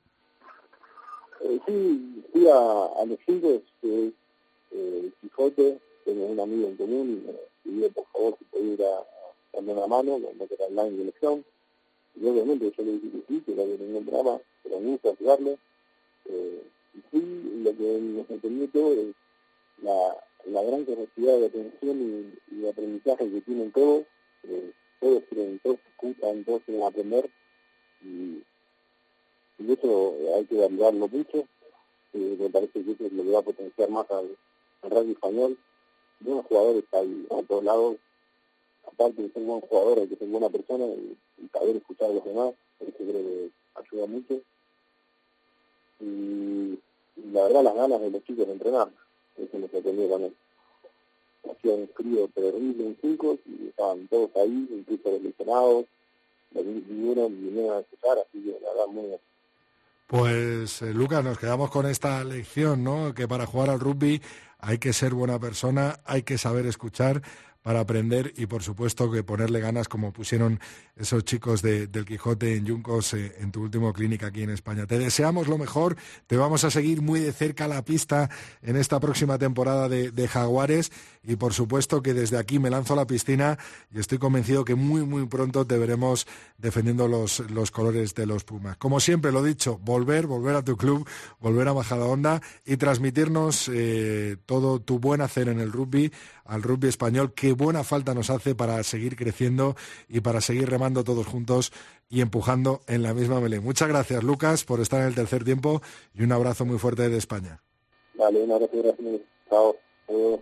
sí, fui a, a los chicos, que eh, Quijote, tengo un amigo en común, y me pidió por favor si podía ir a darme una mano, me quedé online de elección, y obviamente yo le dije que sí, que no había ningún drama, pero me gusta ayudarle, eh, y sí, lo que me sorprendió todo es la, gran capacidad de atención y, y de aprendizaje que tienen todos, todos quieren, todos escuchan, aprender, y, y eso hay que validarlo mucho, me parece que eso es lo que va a potenciar más al, al español, buenos jugadores hay a todos lados, aparte de ser buen jugador, que ser buena persona y, y saber escuchar a los demás, eso creo que ayuda mucho. Y, la verdad las ganas de los chicos de entrenar, eso me sorprendió también. Hacía un frío terrible en cinco y estaban todos ahí, incluso los lesionados, vinieron, vinieron a escuchar, así que la verdad muy. Pues eh, Lucas, nos quedamos con esta lección, ¿no? Que para jugar al rugby hay que ser buena persona, hay que saber escuchar para aprender y por supuesto que ponerle ganas como pusieron esos chicos de, del Quijote en Yuncos eh, en tu último clínica aquí en España. Te deseamos lo mejor, te vamos a seguir muy de cerca la pista en esta próxima temporada de, Jaguares y por supuesto que desde aquí me lanzo a la piscina y estoy convencido que muy muy pronto te veremos defendiendo los, los colores de los Pumas. Como siempre lo dicho, volver, volver a tu club, volver a Majadahonda y transmitirnos eh, todo tu buen hacer en el rugby al rugby español. Qué buena falta nos hace para seguir creciendo y para seguir remando todos juntos y empujando en la misma melé. Muchas gracias, Lucas, por estar en el tercer tiempo y un abrazo muy fuerte de España. Vale, un abrazo, gracias. Chao. Adiós.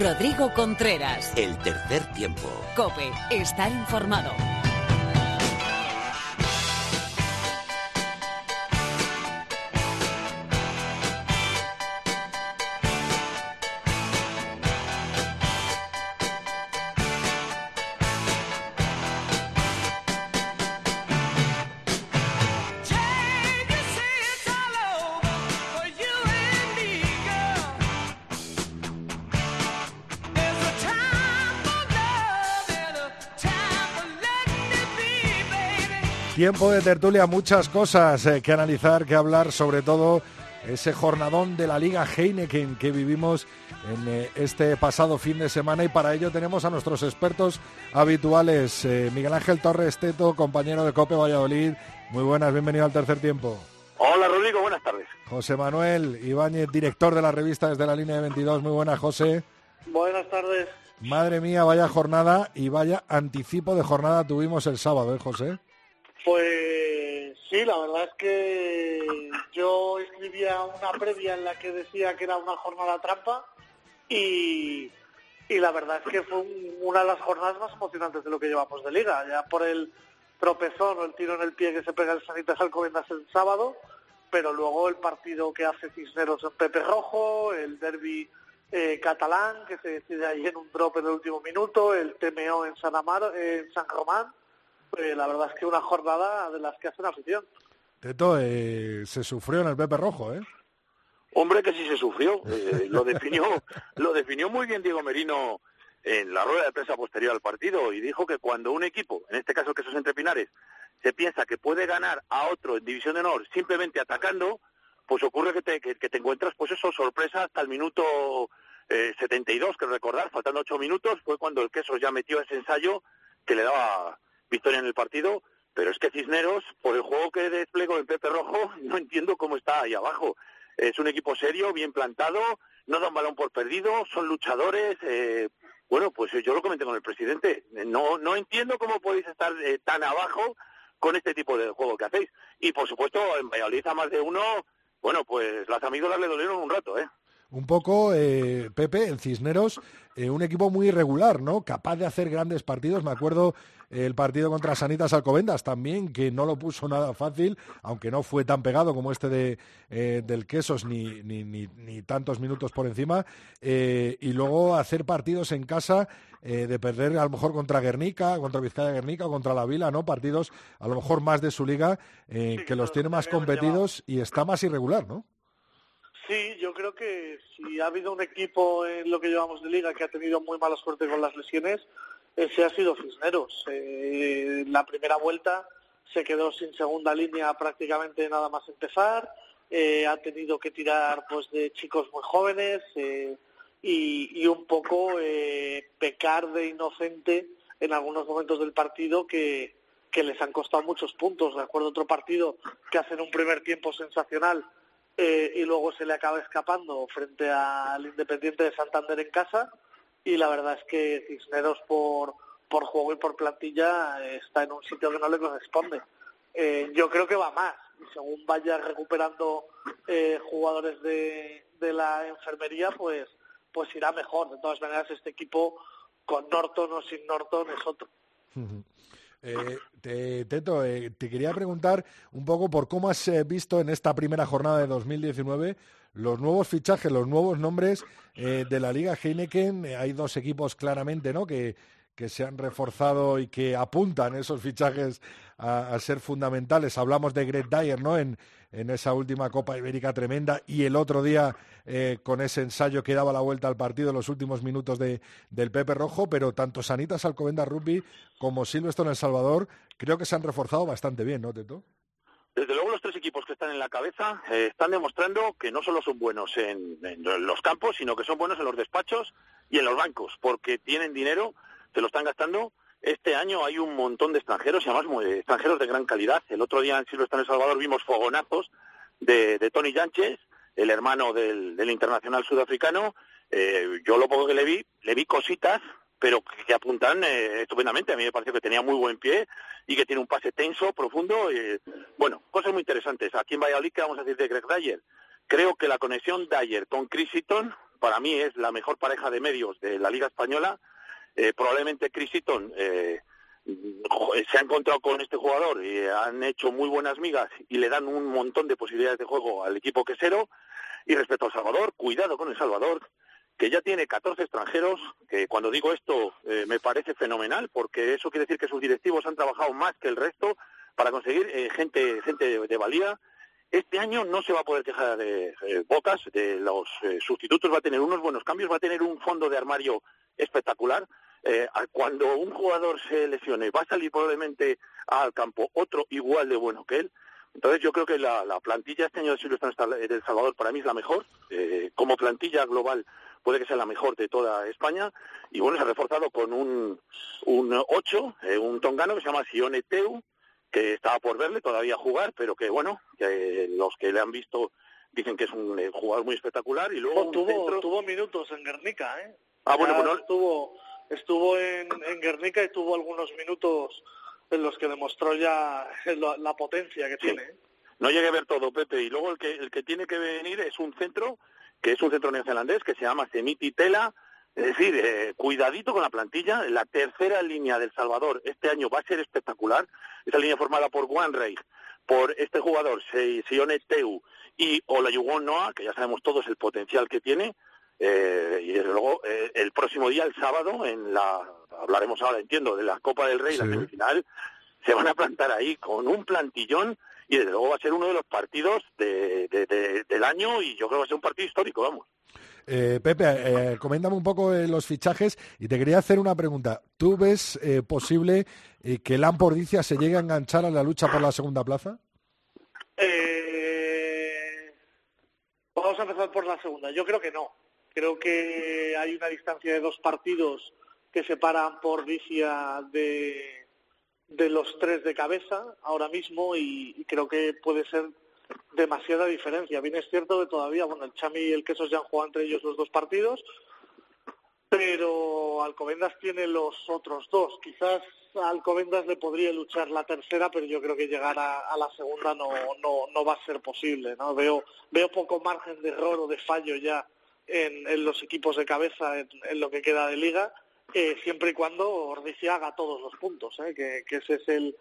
Rodrigo Contreras. El tercer tiempo. Cope, estar informado. Tiempo de tertulia, muchas cosas eh, que analizar, que hablar, sobre todo ese jornadón de la Liga Heineken que vivimos en eh, este pasado fin de semana y para ello tenemos a nuestros expertos habituales, eh, Miguel Ángel Torres Teto, compañero de Cope Valladolid. Muy buenas, bienvenido al tercer tiempo. Hola Rodrigo, buenas tardes. José Manuel Ibáñez, director de la revista desde la línea de 22. Muy buenas, José. Buenas tardes. Madre mía, vaya jornada y vaya anticipo de jornada tuvimos el sábado, ¿eh, José? Pues sí, la verdad es que yo escribía una previa en la que decía que era una jornada trampa y, la verdad es que fue una de las jornadas más emocionantes de lo que llevamos de liga, ya por el tropezón o el tiro en el pie que se pega el Sanitas Alcobendas el sábado, pero luego el partido que hace Cisneros en Pepe Rojo, el derby eh, catalán que se decide ahí en un drop en el último minuto, el TMO en San en San Román, eh, la verdad es que una jornada de las que hacen afición. Teto, eh, se sufrió en el Pepe Rojo, ¿eh? Hombre, que sí se sufrió. Eh, lo definió, lo definió muy bien Diego Merino en la rueda de prensa posterior al partido y dijo que cuando un equipo, en este caso que esos Entre Pinares, se piensa que puede ganar a otro en División de Honor simplemente atacando, pues ocurre que te, que, te encuentras, pues eso, sorpresa hasta el minuto eh, 72, que recordar, faltando ocho minutos, fue cuando el Queso ya metió ese ensayo que le daba victoria en el partido, pero es que Cisneros, por el juego que desplegó en Pepe Rojo, no entiendo cómo está ahí abajo. Es un equipo serio, bien plantado, no da un balón por perdido, son luchadores. Eh, bueno, pues yo lo comenté con el presidente. No, no entiendo cómo podéis estar eh, tan abajo con este tipo de juego que hacéis. Y por supuesto, en Valladolid a más de uno, bueno, pues las amígdalas le dolieron un rato, ¿eh? Un poco, eh, Pepe, el Cisneros, eh, un equipo muy irregular, ¿no? Capaz de hacer grandes partidos. Me acuerdo el partido contra Sanitas Alcobendas también, que no lo puso nada fácil, aunque no fue tan pegado como este de, eh, del Quesos, ni, ni, ni, tantos minutos por encima. y luego hacer partidos en casa, de perder a lo mejor contra Guernica, contra Vizcaya Guernica, contra la Vila, ¿no? Partidos a lo mejor más de su liga, que los tiene más competidos y está más irregular, ¿no? Sí, yo creo que si ha habido un equipo en lo que llevamos de liga que ha tenido muy mala suerte con las lesiones, ese ha sido Cisneros. Eh, la primera vuelta se quedó sin segunda línea prácticamente nada más empezar. Eh, ha tenido que tirar pues de chicos muy jóvenes eh, y, un poco eh, pecar de inocente en algunos momentos del partido que, que les han costado muchos puntos. Recuerdo otro partido que hacen un primer tiempo sensacional y luego se le acaba escapando frente al Independiente de Santander en casa y la verdad es que Cisneros por, por juego y por plantilla está en un sitio que no le corresponde. Eh, yo creo que va más según vaya recuperando eh, jugadores de, de la enfermería pues pues irá mejor. De todas maneras este equipo con Norton o sin Norton es otro. Eh, te, Teto, eh, te quería preguntar un poco por cómo has visto en esta primera jornada de 2019 los nuevos fichajes, los nuevos nombres de la Liga Heineken. hay dos equipos claramente ¿no? que, que se han reforzado y que apuntan esos fichajes a, ser fundamentales. Hablamos de Greg Dyer, ¿no? En, en, esa última Copa Ibérica tremenda y el otro día eh, con ese ensayo que daba la vuelta al partido en los últimos minutos de, del Pepe Rojo, pero tanto Sanitas Alcobenda Rugby como Silvestre en El Salvador creo que se han reforzado bastante bien, ¿no, Teto? Desde luego los tres equipos que están en la cabeza eh, están demostrando que no solo son buenos en, los campos, sino que son buenos en los despachos y en los bancos, porque tienen dinero, se lo están gastando. Este año hay un montón de extranjeros, y además extranjeros de gran calidad. El otro día en Silvestre en El Salvador vimos fogonazos de, Tony Sánchez, el hermano del, internacional sudafricano. Eh, yo lo poco que le vi, le vi cositas, pero que, apuntan eh, estupendamente. A mí me pareció que tenía muy buen pie y que tiene un pase tenso, profundo. Bueno, cosas muy interesantes. Aquí en Valladolid, ¿qué vamos a decir de Greg Dyer? Creo que la conexión Dyer con Chris para mí es la mejor pareja de medios de la Liga Española. Eh, probablemente Chris Eaton eh, se ha encontrado con este jugador y han hecho muy buenas migas y le dan un montón de posibilidades de juego al equipo quesero. Y respecto al Salvador, cuidado con el Salvador, que ya tiene 14 extranjeros, que cuando digo esto eh, me parece fenomenal, porque eso quiere decir que sus directivos han trabajado más que el resto para conseguir eh, gente, gente de, valía. Este año no se va a poder quejar de eh, Bocas, de los sustitutos, va a tener unos buenos cambios, va a tener un fondo de armario espectacular. cuando un jugador se lesione, va a salir probablemente al campo otro igual de bueno que él. Entonces yo creo que la, plantilla este año de Silvestre del Salvador para mí es la mejor. como plantilla global puede que sea la mejor de toda España. Y bueno, se ha reforzado con un, un 8, eh, un tongano que se llama Sione Teu, que estaba por verle todavía jugar, pero que bueno, que los que le han visto dicen que es un eh, jugador muy espectacular. Y luego tuvo, tuvo minutos en Guernica, ¿eh? Ah, bueno, bueno. Estuvo, estuvo en, en Guernica y tuvo algunos minutos en los que demostró ya la, potencia que tiene. ¿eh? No llegué a ver todo, Pepe. Y luego el que, el que tiene que venir es un centro que es un centro neozelandés que se llama Semiti Tela. Es decir, eh, cuidadito con la plantilla. La tercera línea del Salvador este año va a ser espectacular. Esa línea formada por Juan Rey, por este jugador, Sione Teu y Olayugon Noah, que ya sabemos todos el potencial que tiene. Eh, y desde luego, eh, el próximo día, el sábado, en la, hablaremos ahora, entiendo, de la Copa del Rey, la semifinal, se van a plantar ahí con un plantillón y desde luego va a ser uno de los partidos del año y yo creo que va a ser un partido histórico, vamos. Eh, Pepe, eh, coméntame un poco eh, los fichajes y te quería hacer una pregunta. ¿Tú ves eh, posible que el Ampordicia se llegue a enganchar a la lucha por la segunda plaza? vamos a empezar por la segunda. Yo creo que no. Creo que hay una distancia de dos partidos que separan por Vicia de, de los tres de cabeza ahora mismo y, creo que puede ser demasiada diferencia. Bien es cierto que todavía, bueno, el Chami y el Quesos ya han jugado entre ellos los dos partidos, pero Alcobendas tiene los otros dos. Quizás a Alcobendas le podría luchar la tercera, pero yo creo que llegar a, la segunda no, no, no va a ser posible. ¿no? Veo, veo poco margen de error o de fallo ya en, en los equipos de cabeza en lo que queda de liga siempre y cuando Ordicia haga todos los puntos, ¿eh? que, ese es el,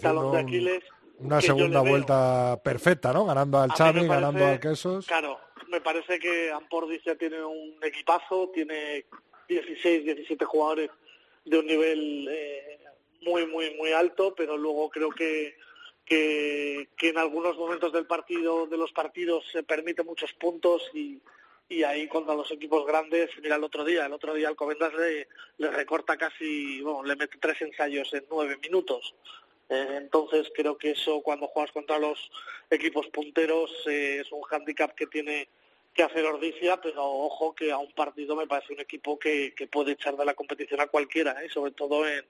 talón de Aquiles. una segunda vuelta perfecta, ¿no? Ganando al Chami, ganando al Quesos. Claro, me parece que Ampordicia tiene un equipazo, tiene 16, 17 jugadores de un nivel eh, muy, muy, muy alto, pero luego creo que, que, que en algunos momentos del partido, de los partidos, se permite muchos puntos y, y ahí contra los equipos grandes, mira el otro día, el otro día Alcobendas le, le recorta casi, bueno, le mete tres ensayos en nueve minutos. Eh, entonces creo que eso cuando juegas contra los equipos punteros eh, es un hándicap que tiene que hacer Ordicia, pero ojo que a un partido me parece un equipo que, que puede echar de la competición a cualquiera, ¿eh? sobre todo en,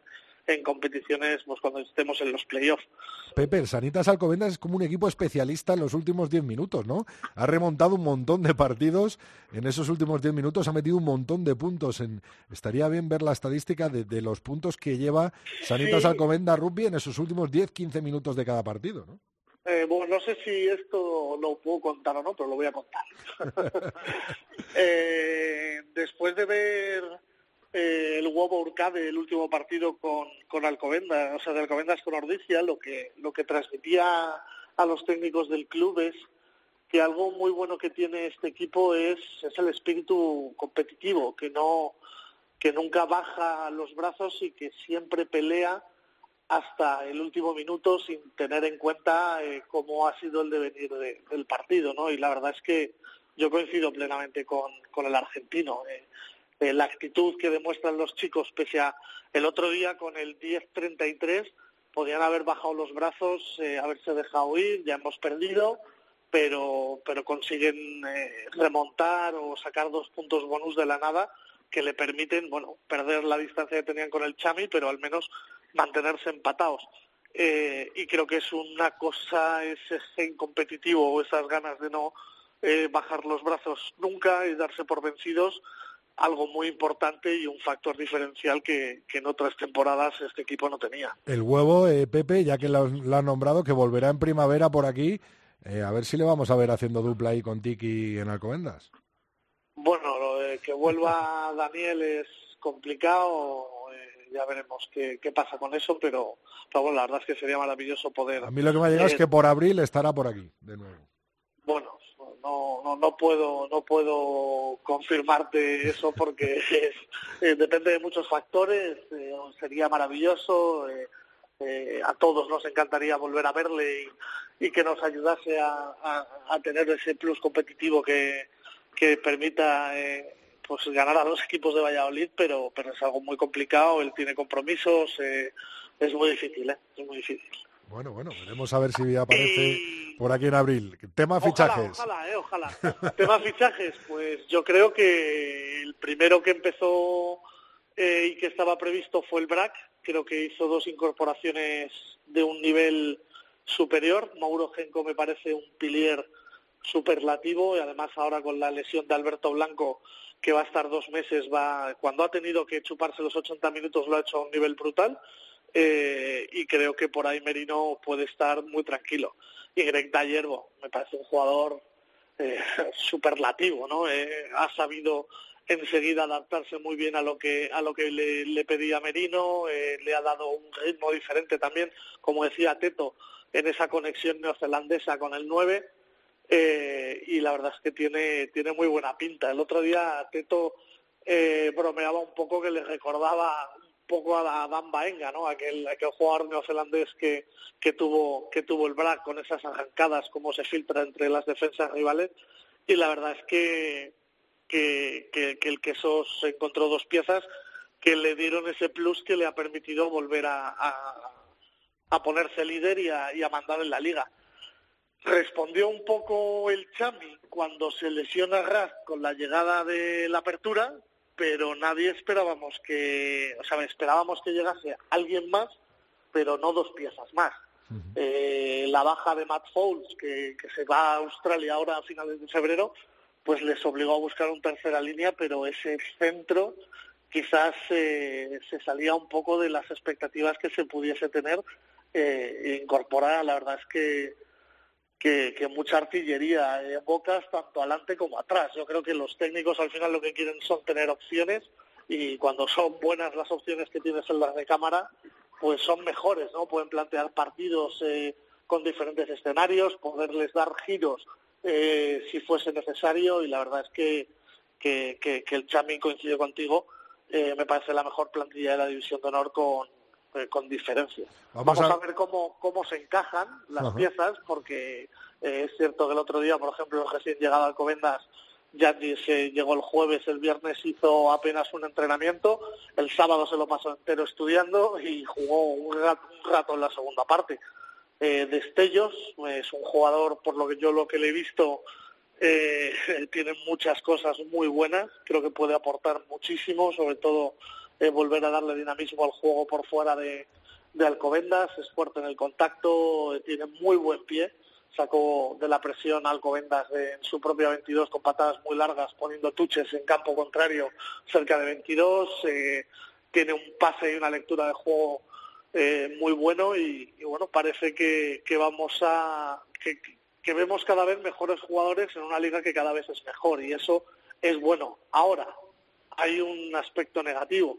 en competiciones pues, cuando estemos en los playoffs. Pepe, Sanitas Alcobendas es como un equipo especialista en los últimos 10 minutos, ¿no? Ha remontado un montón de partidos en esos últimos 10 minutos, ha metido un montón de puntos. En... Estaría bien ver la estadística de, los puntos que lleva Sanitas Alcobendas Rugby en esos últimos 10-15 minutos de cada partido, ¿no? Eh, bueno, no sé si esto lo puedo contar o no, pero lo voy a contar. eh, después de ver eh, el huevo Urcade, el último partido con, con Alcobendas, o sea, de Alcobendas con Ordicia, lo que, lo que transmitía a los técnicos del club es que algo muy bueno que tiene este equipo es, es el espíritu competitivo, que no que nunca baja los brazos y que siempre pelea hasta el último minuto sin tener en cuenta eh, cómo ha sido el devenir del partido, ¿no? Y la verdad es que yo coincido plenamente con, con el argentino. Eh, eh, la actitud que demuestran los chicos, pese a el otro día con el 10-33, podían haber bajado los brazos, eh, haberse dejado ir, ya hemos perdido, pero, pero consiguen eh, remontar o sacar dos puntos bonus de la nada que le permiten, bueno, perder la distancia que tenían con el Chami, pero al menos mantenerse empatados. y creo que es una cosa ese gen competitivo o esas ganas de no bajar los brazos nunca y darse por vencidos algo muy importante y un factor diferencial que, en otras temporadas este equipo no tenía. El huevo, eh, Pepe, ya que lo, has nombrado, que volverá en primavera por aquí, eh, a ver si le vamos a ver haciendo dupla ahí con Tiki en Alcobendas. Bueno, que vuelva Daniel es complicado, eh, ya veremos qué, qué, pasa con eso, pero, pero bueno, la verdad es que sería maravilloso poder... A mí lo que me ha llegado es que por abril estará por aquí, de nuevo. Bueno, no, no, no puedo no puedo confirmarte eso porque eh, depende de muchos factores eh, sería maravilloso eh, a todos nos encantaría volver a verle y, que nos ayudase a, a, tener ese plus competitivo que, que permita pues ganar a los equipos de Valladolid pero pero es algo muy complicado él tiene compromisos es muy difícil es muy difícil bueno, bueno, veremos a ver si aparece por aquí en abril. Tema fichajes. Ojalá, eh, ojalá. Tema fichajes, pues yo creo que el primero que empezó eh, y que estaba previsto fue el BRAC. Creo que hizo dos incorporaciones de un nivel superior. Mauro Genco me parece un pilier superlativo y además ahora con la lesión de Alberto Blanco que va a estar dos meses, va cuando ha tenido que chuparse los 80 minutos lo ha hecho a un nivel brutal eh, y creo que por ahí Merino puede estar muy tranquilo. Y Greg Tallerbo me parece un jugador eh, superlativo, ¿no? Eh, ha sabido enseguida adaptarse muy bien a lo que a lo que le, pedía Merino, eh, le ha dado un ritmo diferente también, como decía Teto, en esa conexión neozelandesa con el 9 eh, y la verdad es que tiene tiene muy buena pinta. El otro día Teto eh, bromeaba un poco que le recordaba poco a Dan Baenga, ¿no? Aquel, aquel jugador neozelandés que, que tuvo que tuvo el BRAC con esas arrancadas, como se filtra entre las defensas rivales. Y la verdad es que, que, que, el queso se encontró dos piezas que le dieron ese plus que le ha permitido volver a, a, ponerse líder y a, y a mandar en la liga. Respondió un poco el Chami cuando se lesiona Raz con la llegada de la apertura, pero nadie esperábamos que, o sea, esperábamos que llegase alguien más, pero no dos piezas más. eh, la baja de Matt Fowles, que, que, se va a Australia ahora a finales de febrero, pues les obligó a buscar un tercera línea, pero ese centro quizás eh, se salía un poco de las expectativas que se pudiese tener eh, incorporar. La verdad es que que, mucha artillería en bocas, tanto adelante como atrás. Yo creo que los técnicos al final lo que quieren son tener opciones y cuando son buenas las opciones que tienes en las de cámara, pues son mejores, ¿no? Pueden plantear partidos eh, con diferentes escenarios, poderles dar giros eh, si fuese necesario y la verdad es que, que, que, el Chami coincide contigo, eh, me parece la mejor plantilla de la División de Honor con, eh, con diferencia. Vamos, a... ver cómo, cómo se encajan las piezas, porque eh, es cierto que el otro día, por ejemplo, recién llegado al Covendas, ya se llegó el jueves, el viernes hizo apenas un entrenamiento, el sábado se lo pasó entero estudiando y jugó un rato, en la segunda parte. Eh, Destellos es un jugador, por lo que yo lo que le he visto, eh, tiene muchas cosas muy buenas, creo que puede aportar muchísimo, sobre todo eh, volver a darle dinamismo al juego por fuera de, de Alcobendas, es fuerte en el contacto, eh, tiene muy buen pie, sacó de la presión Alcobendas en su propia 22 con patadas muy largas, poniendo tuches en campo contrario cerca de 22, eh, tiene un pase y una lectura de juego muy bueno y, bueno, parece que, que vamos a... Que vemos cada vez mejores jugadores en una liga que cada vez es mejor y eso es bueno. Ahora, hay un aspecto negativo.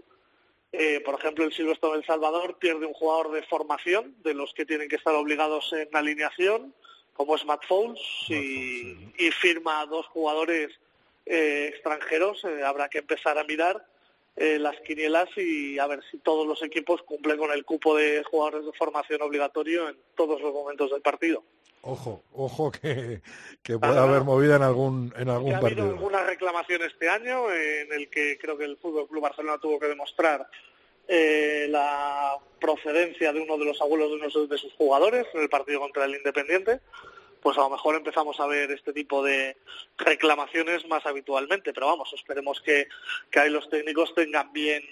Eh, por ejemplo, el Silvestre del Salvador pierde un jugador de formación, de los que tienen que estar obligados en alineación, como es Matt Fowles, y, firma a dos jugadores eh, extranjeros. Eh, habrá que empezar a mirar las quinielas y a ver si todos los equipos cumplen con el cupo de jugadores de formación obligatorio en todos los momentos del partido. Ojo, ojo que, que pueda haber movida en algún en algún ha partido. Ha habido alguna reclamación este año en el que creo que el Fútbol Club Barcelona tuvo que demostrar eh, la procedencia de uno de los abuelos de uno de sus jugadores en el partido contra el Independiente. Pues a lo mejor empezamos a ver este tipo de reclamaciones más habitualmente, pero vamos, esperemos que, que ahí los técnicos tengan bien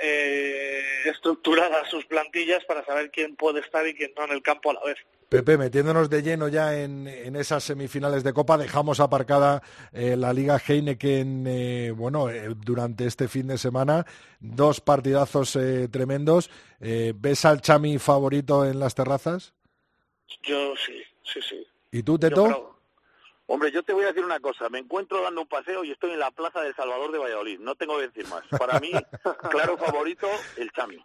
eh, estructuradas sus plantillas para saber quién puede estar y quién no en el campo a la vez. Pepe, metiéndonos de lleno ya en, esas semifinales de Copa, dejamos aparcada eh, la Liga Heineken, eh, bueno, eh, durante este fin de semana, dos partidazos tremendos. ¿Ves al Chami favorito en las terrazas? Yo sí, sí, sí. ¿Y tú, Teto? Hombre, yo te voy a decir una cosa. Me encuentro dando un paseo y estoy en la plaza del Salvador de Valladolid. No tengo que decir más. Para mí, claro favorito, el Chami.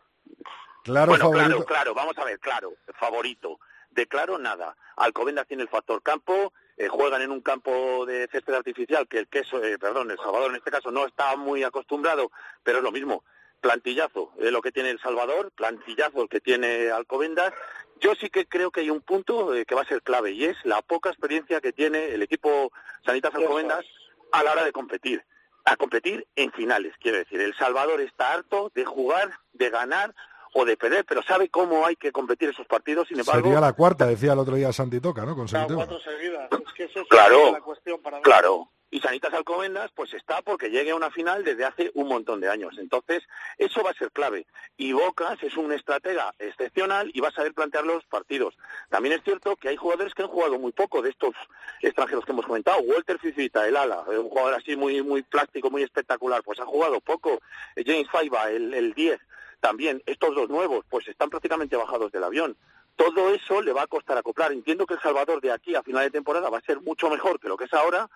Claro bueno, favorito. claro, claro. Vamos a ver, claro, favorito. De claro, nada. Alcobendas tiene el factor campo. eh, juegan en un campo de césped artificial que el queso, eh, perdón, el Salvador en este caso no está muy acostumbrado, pero es lo mismo. Plantillazo es lo que tiene el Salvador, plantillazo el que tiene Alcobendas. Yo sí que creo que hay un punto eh, que va a ser clave y es la poca experiencia que tiene el equipo Sanitas Alcobendas a la hora de competir. A competir en finales, quiero decir. El Salvador está harto de jugar, de ganar o de perder, pero sabe cómo hay que competir esos partidos. Sin embargo, Sería la cuarta, decía el otro día Santi Toca, ¿no? Claro, Consecutivo. cuatro seguidas. Es que esa es Claro, la cuestión para mí. Claro. Y Sanitas Alcobendas, pues está porque llegue a una final desde hace un montón de años. Entonces, eso va a ser clave. Y Bocas es un estratega excepcional y va a saber plantear los partidos. También es cierto que hay jugadores que han jugado muy poco de estos extranjeros que hemos comentado. Walter Ficita, el ala, un jugador así muy, muy plástico, muy espectacular, pues ha jugado poco. James Faiba, el, el 10, también. Estos dos nuevos, pues están prácticamente bajados del avión. Todo eso le va a costar acoplar. Entiendo que El Salvador de aquí a final de temporada va a ser mucho mejor que lo que es ahora,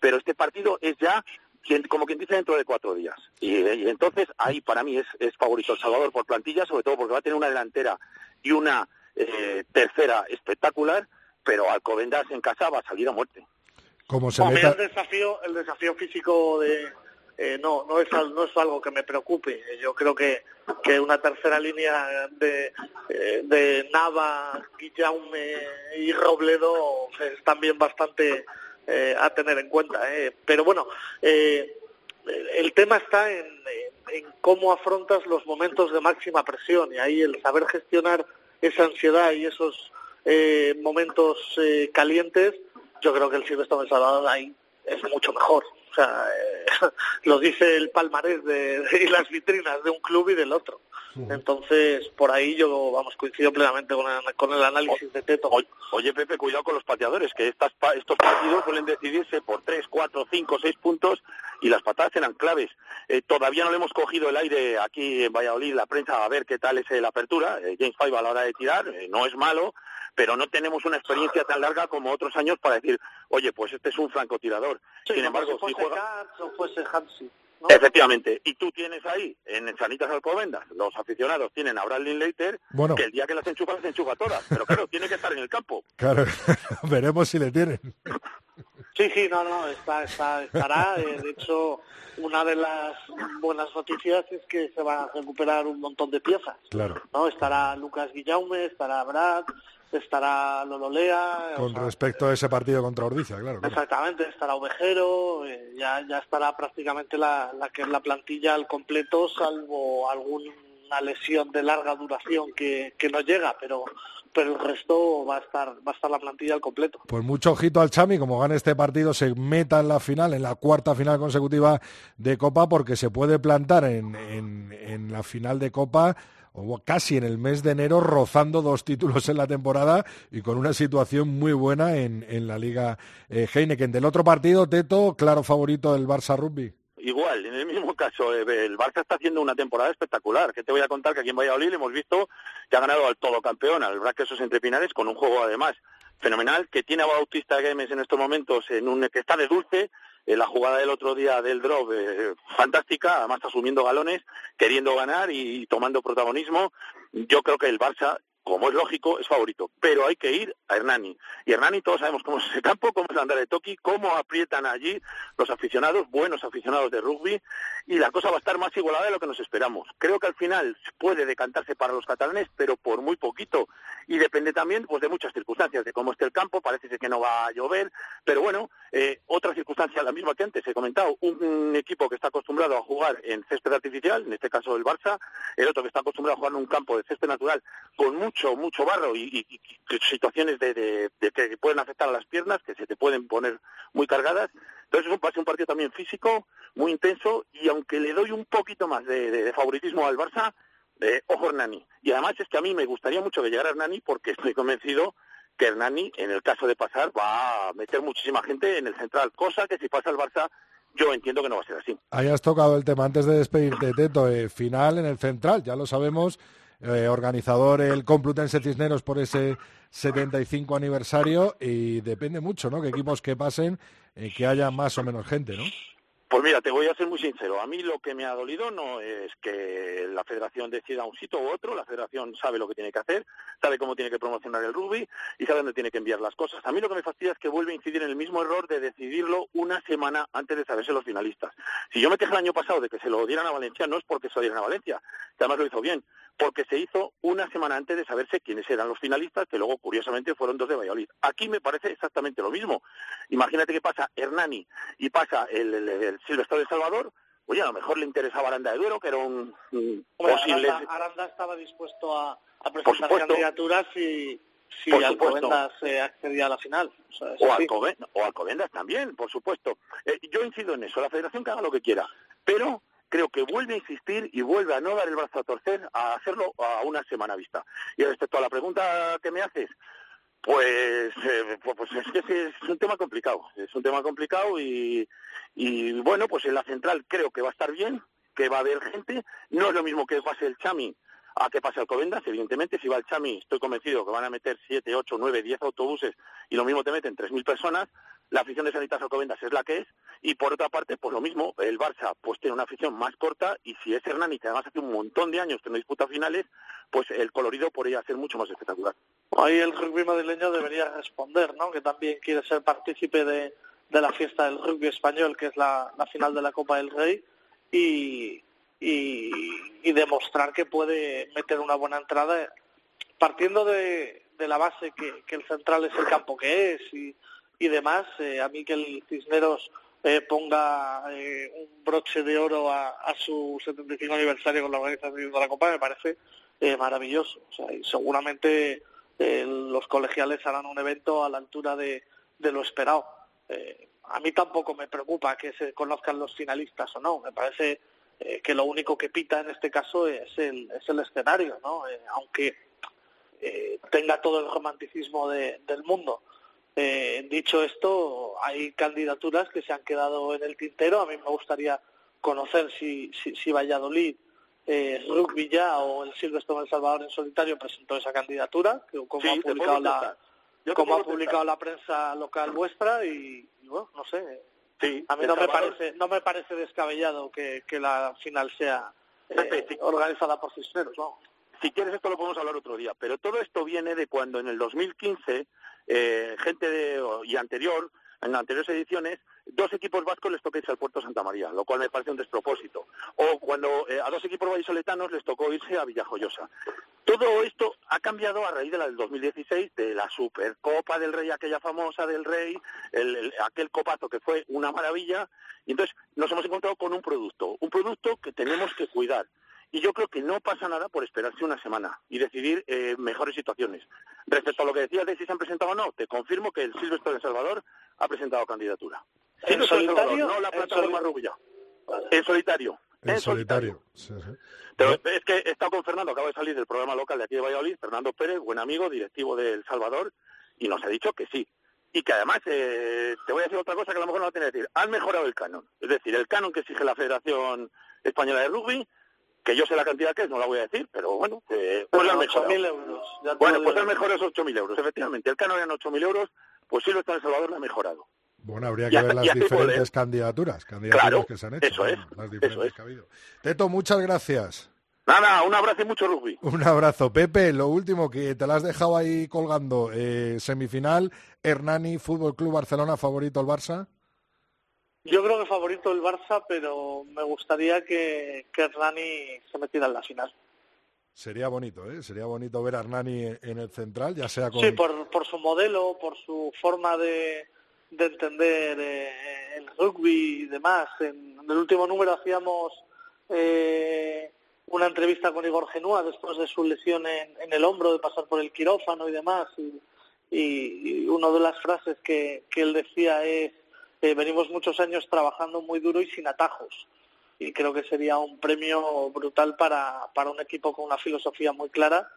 pero este partido es ya quien- como quien dice dentro de cuatro días. Y, y entonces ahí para mí es, es favorito El Salvador por plantilla, sobre todo porque va a tener una delantera y una eh, tercera espectacular, pero Alcobendas en casa va a salir a muerte. Como se A mí meta... el desafío, el desafío físico de eh, no no es no es algo que me preocupe. Yo creo que, que una tercera línea de, eh, de Nava, Guillaume y Robledo es también bastante eh, a tener en cuenta. eh. Pero bueno, eh, el tema está en, en- cómo afrontas los momentos de máxima presión y ahí el saber gestionar esa ansiedad y esos eh, momentos eh, calientes, yo creo que el Silvestre Salvador ahí es mucho mejor. O sea, eh, lo dice el palmarés de, de- y las vitrinas de un club y del otro. Entonces, por ahí yo, vamos, coincido plenamente con el, con el análisis de Teto. Oye, oye, Pepe, cuidado con los pateadores, que estas, pa- estos partidos suelen decidirse por tres, cuatro, cinco, seis puntos y las patadas eran claves. Eh, todavía no le hemos cogido el aire aquí en Valladolid, la prensa, a ver qué tal es eh, la apertura. Eh, James Five a la hora de tirar eh, no es malo, pero no tenemos una experiencia tan larga como otros años para decir, oye, pues este es un francotirador. Sí, Sin embargo, si juega... O fuese Hansi. ¿no? Efectivamente, y tú tienes ahí, en Sanitas Alcobendas, los aficionados tienen a Bradley Leiter, Bueno. que el día que las enchufa, las enchufa todas. Pero claro, tiene que estar en el campo. Claro, veremos si le tienen. Sí, sí, no, no, está, está, estará. de hecho, una de las buenas noticias es que se van a recuperar un montón de piezas. Claro. ¿no? Estará Lucas Guillaume, estará Brad, estará Lololea. o Con sea, respecto a ese partido contra claro. claro. Exactamente, estará Ovejero, eh, ya, ya estará prácticamente la, la que es la plantilla al completo, salvo alguna lesión de larga duración que, que no llega, pero pero el resto va a estar va a estar la plantilla al completo. Pues mucho ojito al Chami, como gane este partido, se meta en la final, en la cuarta final consecutiva de Copa, porque se puede plantar en, en- la final de Copa o casi en el mes de enero, rozando dos títulos en la temporada y con una situación muy buena en, en la Liga eh, Heineken. Del otro partido, Teto, claro favorito del Barça Rugby. Igual, en el mismo caso, eh, el Barça está haciendo una temporada espectacular. Que te voy a contar que aquí en Valladolid hemos visto que ha ganado al todo campeón, al Braquesos entre Pinares, con un juego además fenomenal, que tiene a Bautista Games en estos momentos en un que está de dulce. eh, la jugada del otro día del drop, eh, fantástica, además asumiendo galones, queriendo ganar y, tomando protagonismo. Yo creo que el Barça, como es lógico, es favorito, pero hay que ir a Hernani. Y Hernani todos sabemos cómo es ese campo, cómo es andar de Toki, cómo aprietan allí los aficionados, buenos aficionados de rugby, y la cosa va a estar más igualada de lo que nos esperamos. Creo que al final puede decantarse para los catalanes, pero por muy poquito. Y depende también pues, de muchas circunstancias, de cómo esté el campo, parece que no va a llover, pero bueno, eh, otra circunstancia, la misma que antes he comentado, un, un equipo que está acostumbrado a jugar en césped artificial, en este caso el Barça, el otro que está acostumbrado a jugar en un campo de césped natural con mucho, mucho barro y, y- y situaciones de, de- que pueden afectar a las piernas, que se te pueden poner muy cargadas. Entonces es un, un partido también físico, muy intenso, y aunque le doy un poquito más de, favoritismo al Barça, eh, ojo Hernani. Y además es que a mí me gustaría mucho que llegara Hernani porque estoy convencido que Hernani, en el caso de pasar, va a meter muchísima gente en el central, cosa que si pasa el Barça, yo entiendo que no va a ser así. Ahí has tocado el tema antes de despedirte, Teto. eh, final en el central, ya lo sabemos. Eh, organizador el Complutense Cisneros por ese 75 aniversario y depende mucho, ¿no? Que equipos que pasen, eh, que haya más o menos gente, ¿no? Pues mira, te voy a ser muy sincero. A mí lo que me ha dolido no es que la federación decida un sitio u otro. La federación sabe lo que tiene que hacer, sabe cómo tiene que promocionar el rugby y sabe dónde tiene que enviar las cosas. A mí lo que me fastidia es que vuelve a incidir en el mismo error de decidirlo una semana antes de saberse los finalistas. Si yo me quejé el año pasado de que se lo dieran a Valencia, no es porque se lo dieran a Valencia, además lo hizo bien, porque se hizo una semana antes de saberse quiénes eran los finalistas, que luego, curiosamente, fueron dos de Valladolid. Aquí me parece exactamente lo mismo. Imagínate que pasa Hernani y pasa el, Silvestre de Salvador, oye, a lo mejor le interesaba Aranda de Duero, que era un, posible... Aranda, estaba dispuesto a, presentar candidaturas y si Alcobendas se accedía a la final. O, Alcobendas, también, por supuesto. Eh, yo incido en eso, la federación que haga lo que quiera, pero creo que vuelve a insistir y vuelve a no dar el brazo a torcer a hacerlo a una semana vista. Y respecto a la pregunta que me haces, pues, eh, pues, pues es que es un tema complicado, es un tema complicado y, y bueno, pues en la central creo que va a estar bien, que va a haber gente, no es lo mismo que pase el Chami a que pase Alcobendas, evidentemente, si va el Chami, estoy convencido que van a meter 7, 8, 9, 10 autobuses y lo mismo te meten 3.000 personas, la afición de Sanitas Alcobendas es la que es, y por otra parte, pues lo mismo, el Barça pues tiene una afición más corta, y si es Hernani, que además hace un montón de años que no disputa finales, pues el colorido podría ser mucho más espectacular. Ahí el rugby madrileño debería responder, ¿no? Que también quiere ser partícipe de, la fiesta del rugby español, que es la, final de la Copa del Rey, y, demostrar que puede meter una buena entrada, partiendo de, la base que, que el central es el campo que es y y demás. Eh, a mí que el Cisneros eh, ponga eh, un broche de oro a, su 75 aniversario con la organización de la Copa me parece maravilloso. O sea, y seguramente los colegiales harán un evento a la altura de, lo esperado. a mí tampoco me preocupa que se conozcan los finalistas o no. Me parece que lo único que pita en este caso es el, es el escenario, ¿no? aunque tenga todo el romanticismo del mundo. Eh, dicho esto, hay candidaturas que se han quedado en el tintero. A mí me gustaría conocer si, si, si Valladolid, eh, Rugby ya o el Silvestre El Salvador en solitario presentó esa candidatura, como ha publicado la como ha publicado la prensa local vuestra y, bueno, no sé. a mí no me parece no me parece descabellado que, que la final sea eh, organizada por Cisneros, Si quieres esto lo podemos hablar otro día, pero todo esto viene de cuando en el 2015 eh, gente de, y anterior, en anteriores ediciones, dos equipos vascos les tocó irse al Puerto Santa María, lo cual me parece un despropósito. O cuando eh, a dos equipos vallisoletanos les tocó irse a Villajoyosa. Todo esto ha cambiado a raíz de la del 2016, de la Supercopa del Rey, aquella famosa del Rey, el, aquel copazo que fue una maravilla. Y entonces nos hemos encontrado con un producto, un producto que tenemos que cuidar y yo creo que no pasa nada por esperarse una semana y decidir eh, mejores situaciones. Respecto a lo que decías de si se han presentado o no, te confirmo que el Silvestre de Salvador ha presentado candidatura. ¿En solitario? no la plataforma Rubia. En solitario. En, solitario. es que he estado con Fernando, acaba de salir del programa local de aquí de Valladolid, Fernando Pérez, buen amigo, directivo de El Salvador, y nos ha dicho que sí. Y que además, eh, te voy a decir otra cosa que a lo mejor no va a tener que decir, han mejorado el canon. Es decir, el canon que exige la Federación Española de Rugby que yo sé la cantidad que es, no la voy a decir, pero bueno, eh, pues la mejor. euros. bueno, pues el mejor es 8.000 euros, efectivamente. El canon eran 8.000 euros, pues sí lo está en El Salvador, lo ha mejorado. Bueno, habría que ver las diferentes candidaturas, candidaturas que se han hecho. Eso es. Las diferentes que ha habido. Teto, muchas gracias. Nada, un abrazo y mucho rugby. Un abrazo. Pepe, lo último que te la has dejado ahí colgando. Eh, semifinal, Hernani, Fútbol Club Barcelona, favorito el Barça. Yo creo que favorito el Barça, pero me gustaría que, que Hernani se metiera en la final. Sería bonito, ¿eh? Sería bonito ver a Hernani en el central, ya sea con... Sí, por, por su modelo, por su forma de, de entender eh, el rugby y demás. En, el último número hacíamos eh, una entrevista con Igor Genúa después de su lesión en, el hombro, de pasar por el quirófano y demás. Y, y, una de las frases que, que él decía es eh, venimos muchos años trabajando muy duro y sin atajos. Y creo que sería un premio brutal para, para un equipo con una filosofía muy clara.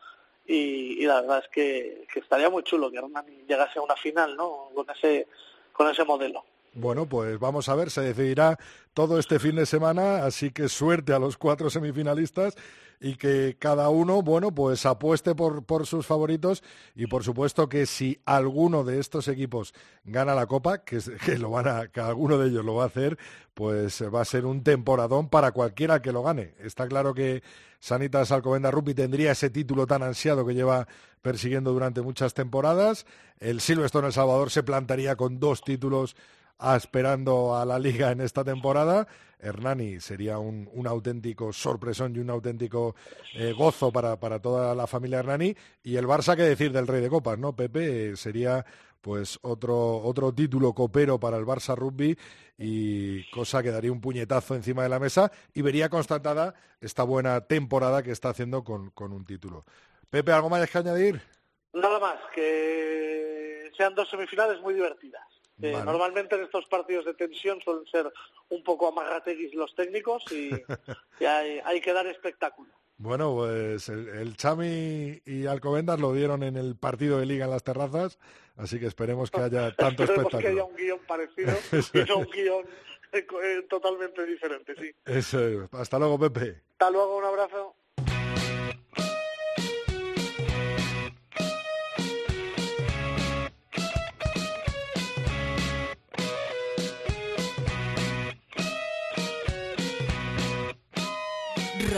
Y, la verdad es que, estaría muy chulo que Hernani llegase a una final ¿no? con, ese, con ese modelo. Bueno, pues vamos a ver, se decidirá todo este fin de semana, así que suerte a los cuatro semifinalistas y que cada uno, bueno, pues apueste por, por sus favoritos y por supuesto que si alguno de estos equipos gana la Copa, que, lo van a, que alguno de ellos lo va a hacer, pues va a ser un temporadón para cualquiera que lo gane. Está claro que Sanitas Alcobenda Rugby tendría ese título tan ansiado que lleva persiguiendo durante muchas temporadas. El Silverstone El Salvador se plantaría con dos títulos esperando a la liga en esta temporada. Hernani sería un, auténtico sorpresón y un auténtico eh, gozo para, toda la familia Hernani. Y el Barça, qué decir del Rey de Copas, ¿no? Pepe sería pues otro, otro título copero para el Barça Rugby y cosa que daría un puñetazo encima de la mesa y vería constatada esta buena temporada que está haciendo con, con un título. Pepe, ¿algo más que añadir? Nada más, que sean dos semifinales muy divertidas. Eh, normalmente en estos partidos de tensión suelen ser un poco amarrateguis los técnicos y, hay, que dar espectáculo. Bueno, pues el, Chami y Alcobendas lo dieron en el partido de liga en las terrazas, así que esperemos que haya tanto esperemos espectáculo. que haya un guion parecido y no un guion eh, eh, totalmente diferente, sí. Eso, hasta luego, Pepe. Hasta luego, un abrazo.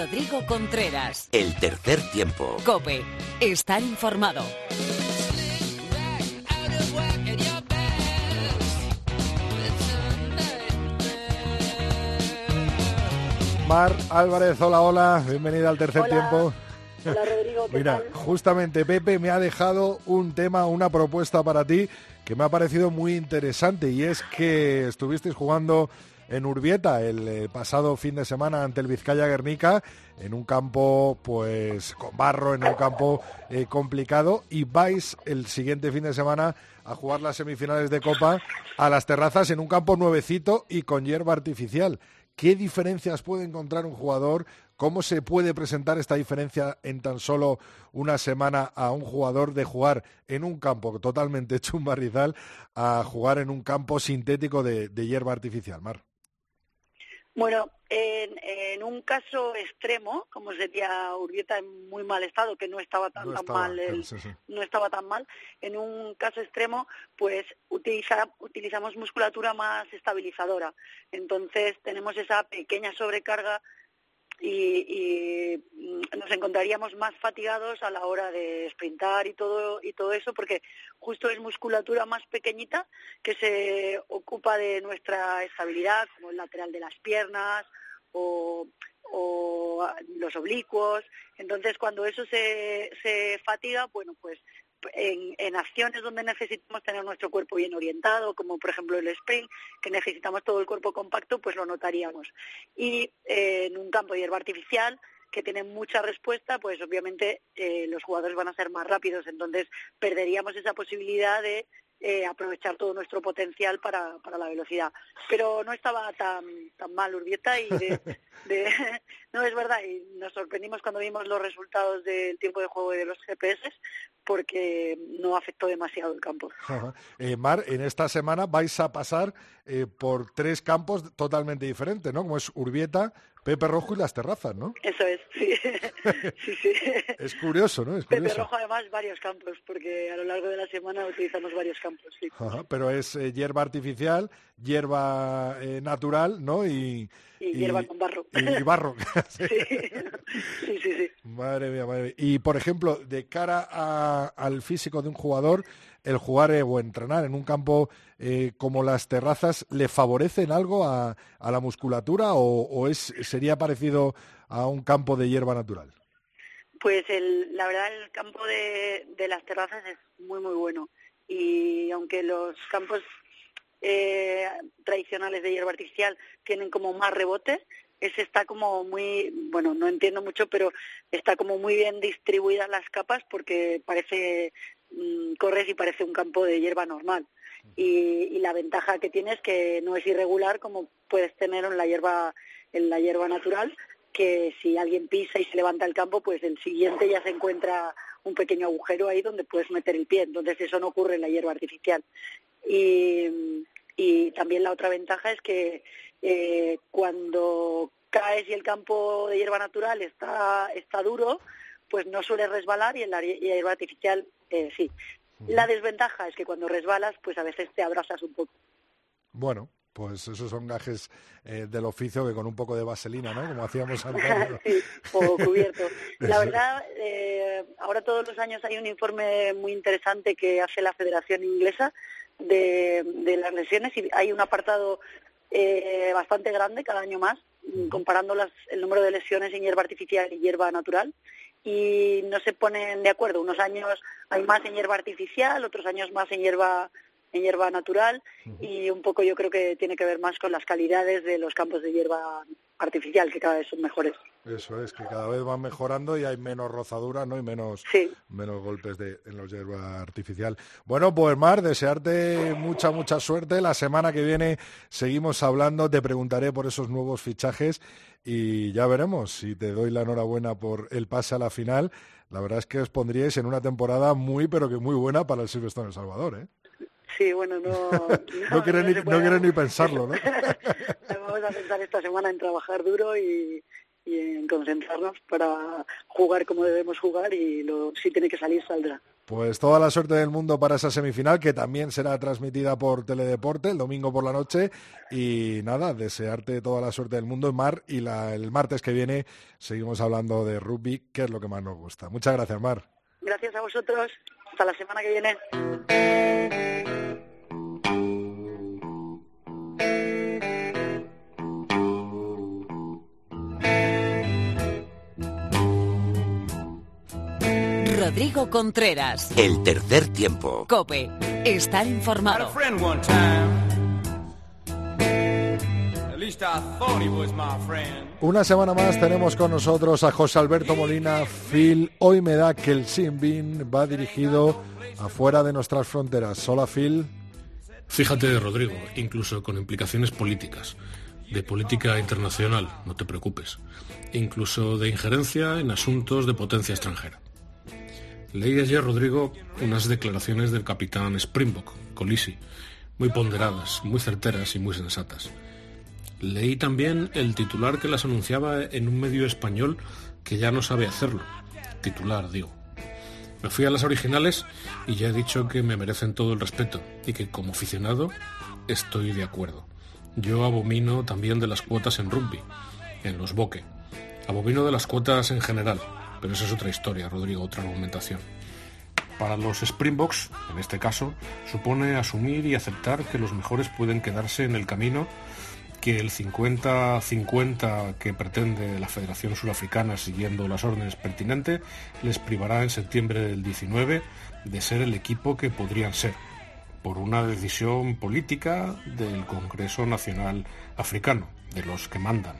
Rodrigo Contreras. El tercer tiempo. Cope. Estar informado. Mar Álvarez, hola, hola, bienvenida al tercer tiempo. Hola Rodrigo, Mira, justamente Pepe me ha dejado un tema, una propuesta para ti que me ha parecido muy interesante y es que estuvisteis jugando en Urbieta el eh, pasado fin de semana ante el Vizcaya Guernica en un campo pues con barro, en un campo eh, complicado y vais el siguiente fin de semana a jugar las semifinales de Copa a las terrazas en un campo nuevecito y con hierba artificial. ¿Qué diferencias puede encontrar un jugador? ¿Cómo se puede presentar esta diferencia en tan solo una semana a un jugador de jugar en un campo totalmente hecho un barrizal a jugar en un campo sintético de hierba artificial, Mar? Bueno, en, un caso extremo, como sería Urbieta en muy mal estado, que no estaba tan, mal, no estaba tan mal. En un caso extremo, pues utilizamos musculatura más estabilizadora. Entonces tenemos esa pequeña sobrecarga y, mm, nos encontraríamos más fatigados a la hora de sprintar y todo y todo eso porque justo es musculatura más pequeñita que se ocupa de nuestra estabilidad como el lateral de las piernas o, los oblicuos. Entonces cuando eso se, se fatiga bueno pues en, acciones donde necesitamos tener nuestro cuerpo bien orientado, como por ejemplo el sprint, que necesitamos todo el cuerpo compacto, pues lo notaríamos. Y eh, en un campo de hierba artificial, que tiene mucha respuesta, pues obviamente eh, los jugadores van a ser más rápidos, entonces perderíamos esa posibilidad de eh, aprovechar todo nuestro potencial para, para la velocidad. Pero no estaba tan, tan mal Urbieta y de, no es verdad, y nos sorprendimos cuando vimos los resultados del tiempo de juego de los GPS porque no afectó demasiado el campo. Eh, Mar, en esta semana vais a pasar eh, por tres campos totalmente diferentes, ¿no? Como es Urbieta, Pepe Rojo y las terrazas, ¿no? Eso es, sí. sí, sí. Es curioso, ¿no? Es Pepe Rojo además varios campos, porque a lo largo de la semana utilizamos varios campos, sí. pero es eh, hierba artificial, hierba eh, natural, ¿no? Y, y, hierba con barro. Y, barro. sí. sí, sí, Madre mía, madre mía. Y, por ejemplo, de cara al físico de un jugador, el jugar eh, o entrenar en un campo eh, como las terrazas le favorecen algo a, la musculatura o, es, sería parecido a un campo de hierba natural? Pues la verdad el campo de, las terrazas es muy muy bueno y aunque los campos eh, tradicionales de hierba artificial tienen como más rebotes, ese está como muy, bueno, no entiendo mucho, pero está como muy bien distribuidas las capas porque parece Mm, corres y parece un campo de hierba normal. Y, la ventaja que tiene es que no es irregular como puedes tener en la hierba, en la hierba natural, que si alguien pisa y se levanta el campo, pues el siguiente ya se encuentra un pequeño agujero ahí donde puedes meter el pie. Entonces eso no ocurre en la hierba artificial. Y, también la otra ventaja es que eh, cuando caes y el campo de hierba natural está, está duro, pues no suele resbalar y en la hierba artificial eh, sí. La desventaja es que cuando resbalas, pues a veces te abrazas un poco. Bueno, pues esos son gajes eh, del oficio que con un poco de vaselina, ¿no? Como hacíamos antes. sí, o cubierto. La verdad, eh, ahora todos los años hay un informe muy interesante que hace la Federación Inglesa de, las lesiones y hay un apartado eh, bastante grande cada año más, comparando las, el número de lesiones en hierba artificial y hierba natural y no se ponen de acuerdo. Unos años hay más en hierba artificial, otros años más en hierba en hierba natural y un poco yo creo que tiene que ver más con las calidades de los campos de hierba artificial que cada vez son mejores. Eso es, que cada vez van mejorando y hay menos rozadura, ¿no? Y menos, menos golpes de, en los hierba artificial. Bueno, pues Mar, desearte mucha, mucha suerte. La semana que viene seguimos hablando, te preguntaré por esos nuevos fichajes y ya veremos si te doy la enhorabuena por el pase a la final. La verdad es que os pondríais en una temporada muy, pero que muy buena para el Silvestre en El Salvador, ¿eh? Sí, bueno, no... No, quieren, ni, pensarlo, ¿no? Vamos a pensar esta semana en trabajar duro y, en concentrarnos para jugar como debemos jugar y lo, si tiene que salir, saldrá. Pues toda la suerte del mundo para esa semifinal que también será transmitida por Teledeporte el domingo por la noche y nada, desearte toda la suerte del mundo Mar y el martes que viene seguimos hablando de rugby, que es lo que más nos gusta. Muchas gracias, Mar. Gracias a vosotros. Hasta la semana que viene. Rodrigo Contreras. El tercer tiempo. Cope. Estar informado. Una semana más tenemos con nosotros a José Alberto Molina. Phil, hoy me da que el Simbin va dirigido afuera de nuestras fronteras. Hola Phil. Fíjate, Rodrigo, incluso con implicaciones políticas, de política internacional, no te preocupes, incluso de injerencia en asuntos de potencia extranjera. Leí ayer, Rodrigo, unas declaraciones del capitán Springbok, Colisi, muy ponderadas, muy certeras y muy sensatas. Leí también el titular que las anunciaba en un medio español que ya no sabe hacerlo. Titular, digo. Me fui a las originales y ya he dicho que me merecen todo el respeto y que como aficionado estoy de acuerdo. Yo abomino también de las cuotas en rugby, en los boque. Abomino de las cuotas en general, pero esa es otra historia, Rodrigo, otra argumentación. Para los Springboks, en este caso, supone asumir y aceptar que los mejores pueden quedarse en el camino, que el 50-50 que pretende la Federación Surafricana siguiendo las órdenes pertinentes les privará en septiembre del 19 de ser el equipo que podrían ser, por una decisión política del Congreso Nacional Africano, de los que mandan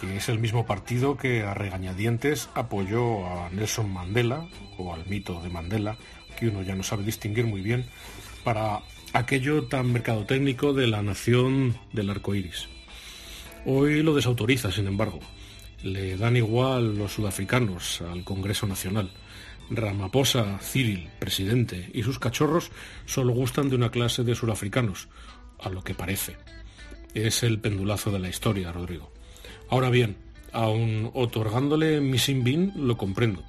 que es el mismo partido que a regañadientes apoyó a Nelson Mandela, o al mito de Mandela, que uno ya no sabe distinguir muy bien, para aquello tan mercadotécnico de la nación del arco iris. Hoy lo desautoriza, sin embargo. Le dan igual los sudafricanos al Congreso Nacional. Ramaphosa, Cyril, presidente, y sus cachorros solo gustan de una clase de surafricanos, a lo que parece. Es el pendulazo de la historia, Rodrigo. Ahora bien, aun otorgándole mi bin, lo comprendo.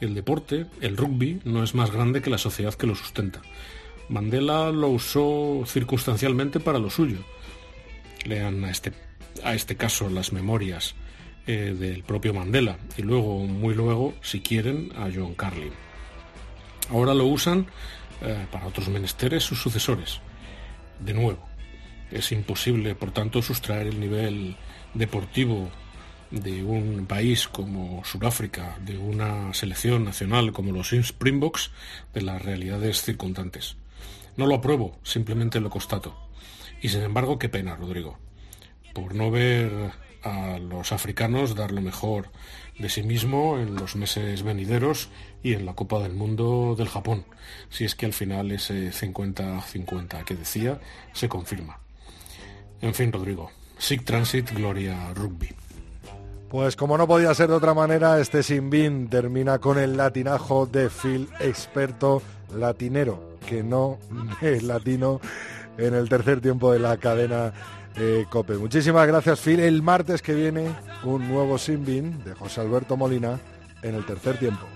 El deporte, el rugby, no es más grande que la sociedad que lo sustenta. Mandela lo usó circunstancialmente para lo suyo. Lean a este, a este caso las memorias eh, del propio Mandela y luego, muy luego, si quieren, a John Carlin. Ahora lo usan eh, para otros menesteres sus sucesores. De nuevo, es imposible, por tanto, sustraer el nivel deportivo de un país como Sudáfrica, de una selección nacional como los Springboks, de las realidades circundantes. No lo apruebo, simplemente lo constato. Y sin embargo, qué pena, Rodrigo, por no ver a los africanos dar lo mejor de sí mismo en los meses venideros y en la Copa del Mundo del Japón, si es que al final ese 50-50 que decía se confirma. En fin, Rodrigo, Sig Transit, Gloria Rugby. Pues como no podía ser de otra manera, este Sinbin termina con el latinajo de Phil, experto latinero, que no es latino en el tercer tiempo de la cadena eh, Cope. Muchísimas gracias, Phil. El martes que viene, un nuevo Simbin de José Alberto Molina en el tercer tiempo.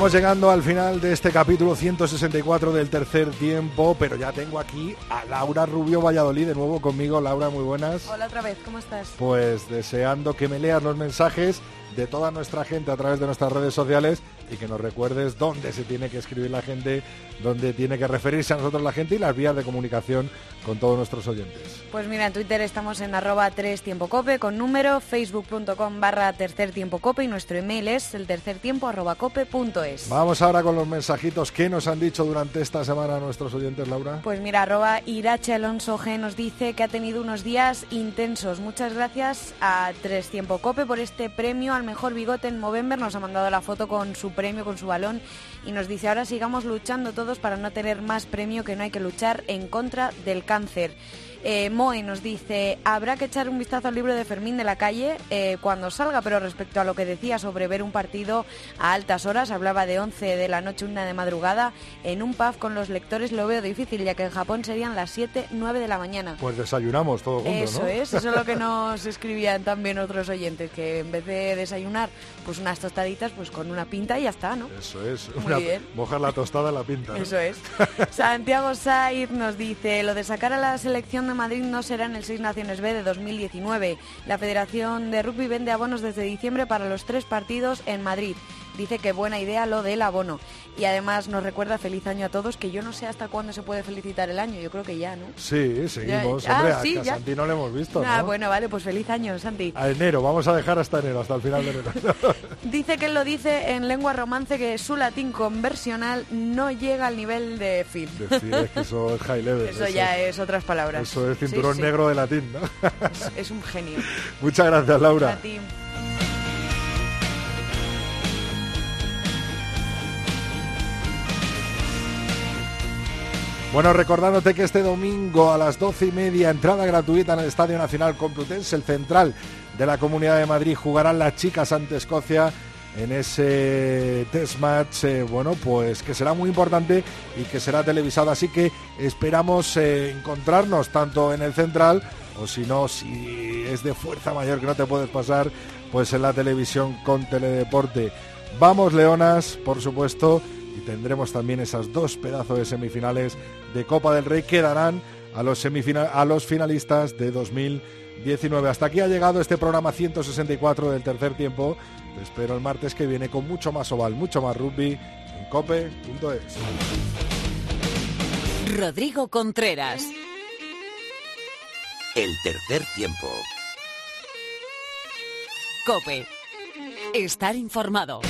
Vamos llegando al final de este capítulo 164 del tercer tiempo, pero ya tengo aquí a Laura Rubio Valladolid de nuevo conmigo. Laura, muy buenas. Hola otra vez, ¿cómo estás? Pues deseando que me leas los mensajes de toda nuestra gente a través de nuestras redes sociales y que nos recuerdes dónde se tiene que escribir la gente, dónde tiene que referirse a nosotros la gente y las vías de comunicación con todos nuestros oyentes. Pues mira, en Twitter estamos en arroba 3 tiempo cope con número, facebook.com barra tercer tiempo cope y nuestro email es el tercer tiempo arroba cope punto es. Vamos ahora con los mensajitos que nos han dicho durante esta semana nuestros oyentes, Laura. Pues mira, arroba Irache Alonso G nos dice que ha tenido unos días intensos. Muchas gracias a Tres Tiempo Cope por este premio al mejor bigote en Movember. Nos ha mandado la foto con su premio, con su balón y nos dice ahora sigamos luchando todos para no tener más premio que no hay que luchar en contra del cáncer. Eh, Moe nos dice, habrá que echar un vistazo al libro de Fermín de la calle eh, cuando salga, pero respecto a lo que decía sobre ver un partido a altas horas, hablaba de 11 de la noche, una de madrugada, en un pub con los lectores lo veo difícil, ya que en Japón serían las 7, 9 de la mañana. Pues desayunamos todos juntos, Eso es, eso es lo que nos escribían también otros oyentes, que en vez de desayunar, pues unas tostaditas, pues con una pinta y ya está, ¿no? Eso es, Muy bien. mojar la tostada en la pinta. Eso es. Santiago Said nos dice, lo de sacar a la selección Madrid no será en el Seis Naciones B de 2019. La Federación de Rugby vende abonos desde diciembre para los tres partidos en Madrid dice que buena idea lo del abono. Y además nos recuerda feliz año a todos, que yo no sé hasta cuándo se puede felicitar el año, yo creo que ya, ¿no? Sí, seguimos. Ya, Hombre, ah, sí, a ya. Santi no le hemos visto, Ah, ¿no? bueno, vale, pues feliz año, Santi. A enero, vamos a dejar hasta enero, hasta el final de enero. Dice que él lo dice en lengua romance que su latín conversional no llega al nivel de Phil. Decir es que eso es high level. Eso ya es otras palabras. Eso es Sí, cinturón sí. negro de latín, ¿no? Es, es un genio. Muchas gracias, Laura. A ti. Bueno, recordándote que este domingo a las doce y media, entrada gratuita en el Estadio Nacional Complutense, el central de la Comunidad de Madrid, jugarán las chicas ante Escocia en ese test match, eh, bueno, pues que será muy importante y que será televisado. Así que esperamos eh, encontrarnos tanto en el central o si no, si es de fuerza mayor que no te puedes pasar, pues en la televisión con Teledeporte. Vamos, Leonas, por supuesto, y tendremos también esas dos pedazos de semifinales de Copa del Rey que darán a los, a los finalistas de 2019. Hasta aquí ha llegado este programa 164 del tercer tiempo. Te espero el martes que viene con mucho más oval, mucho más rugby en cope.es. Rodrigo Contreras. El tercer tiempo. Cope. Estar informado.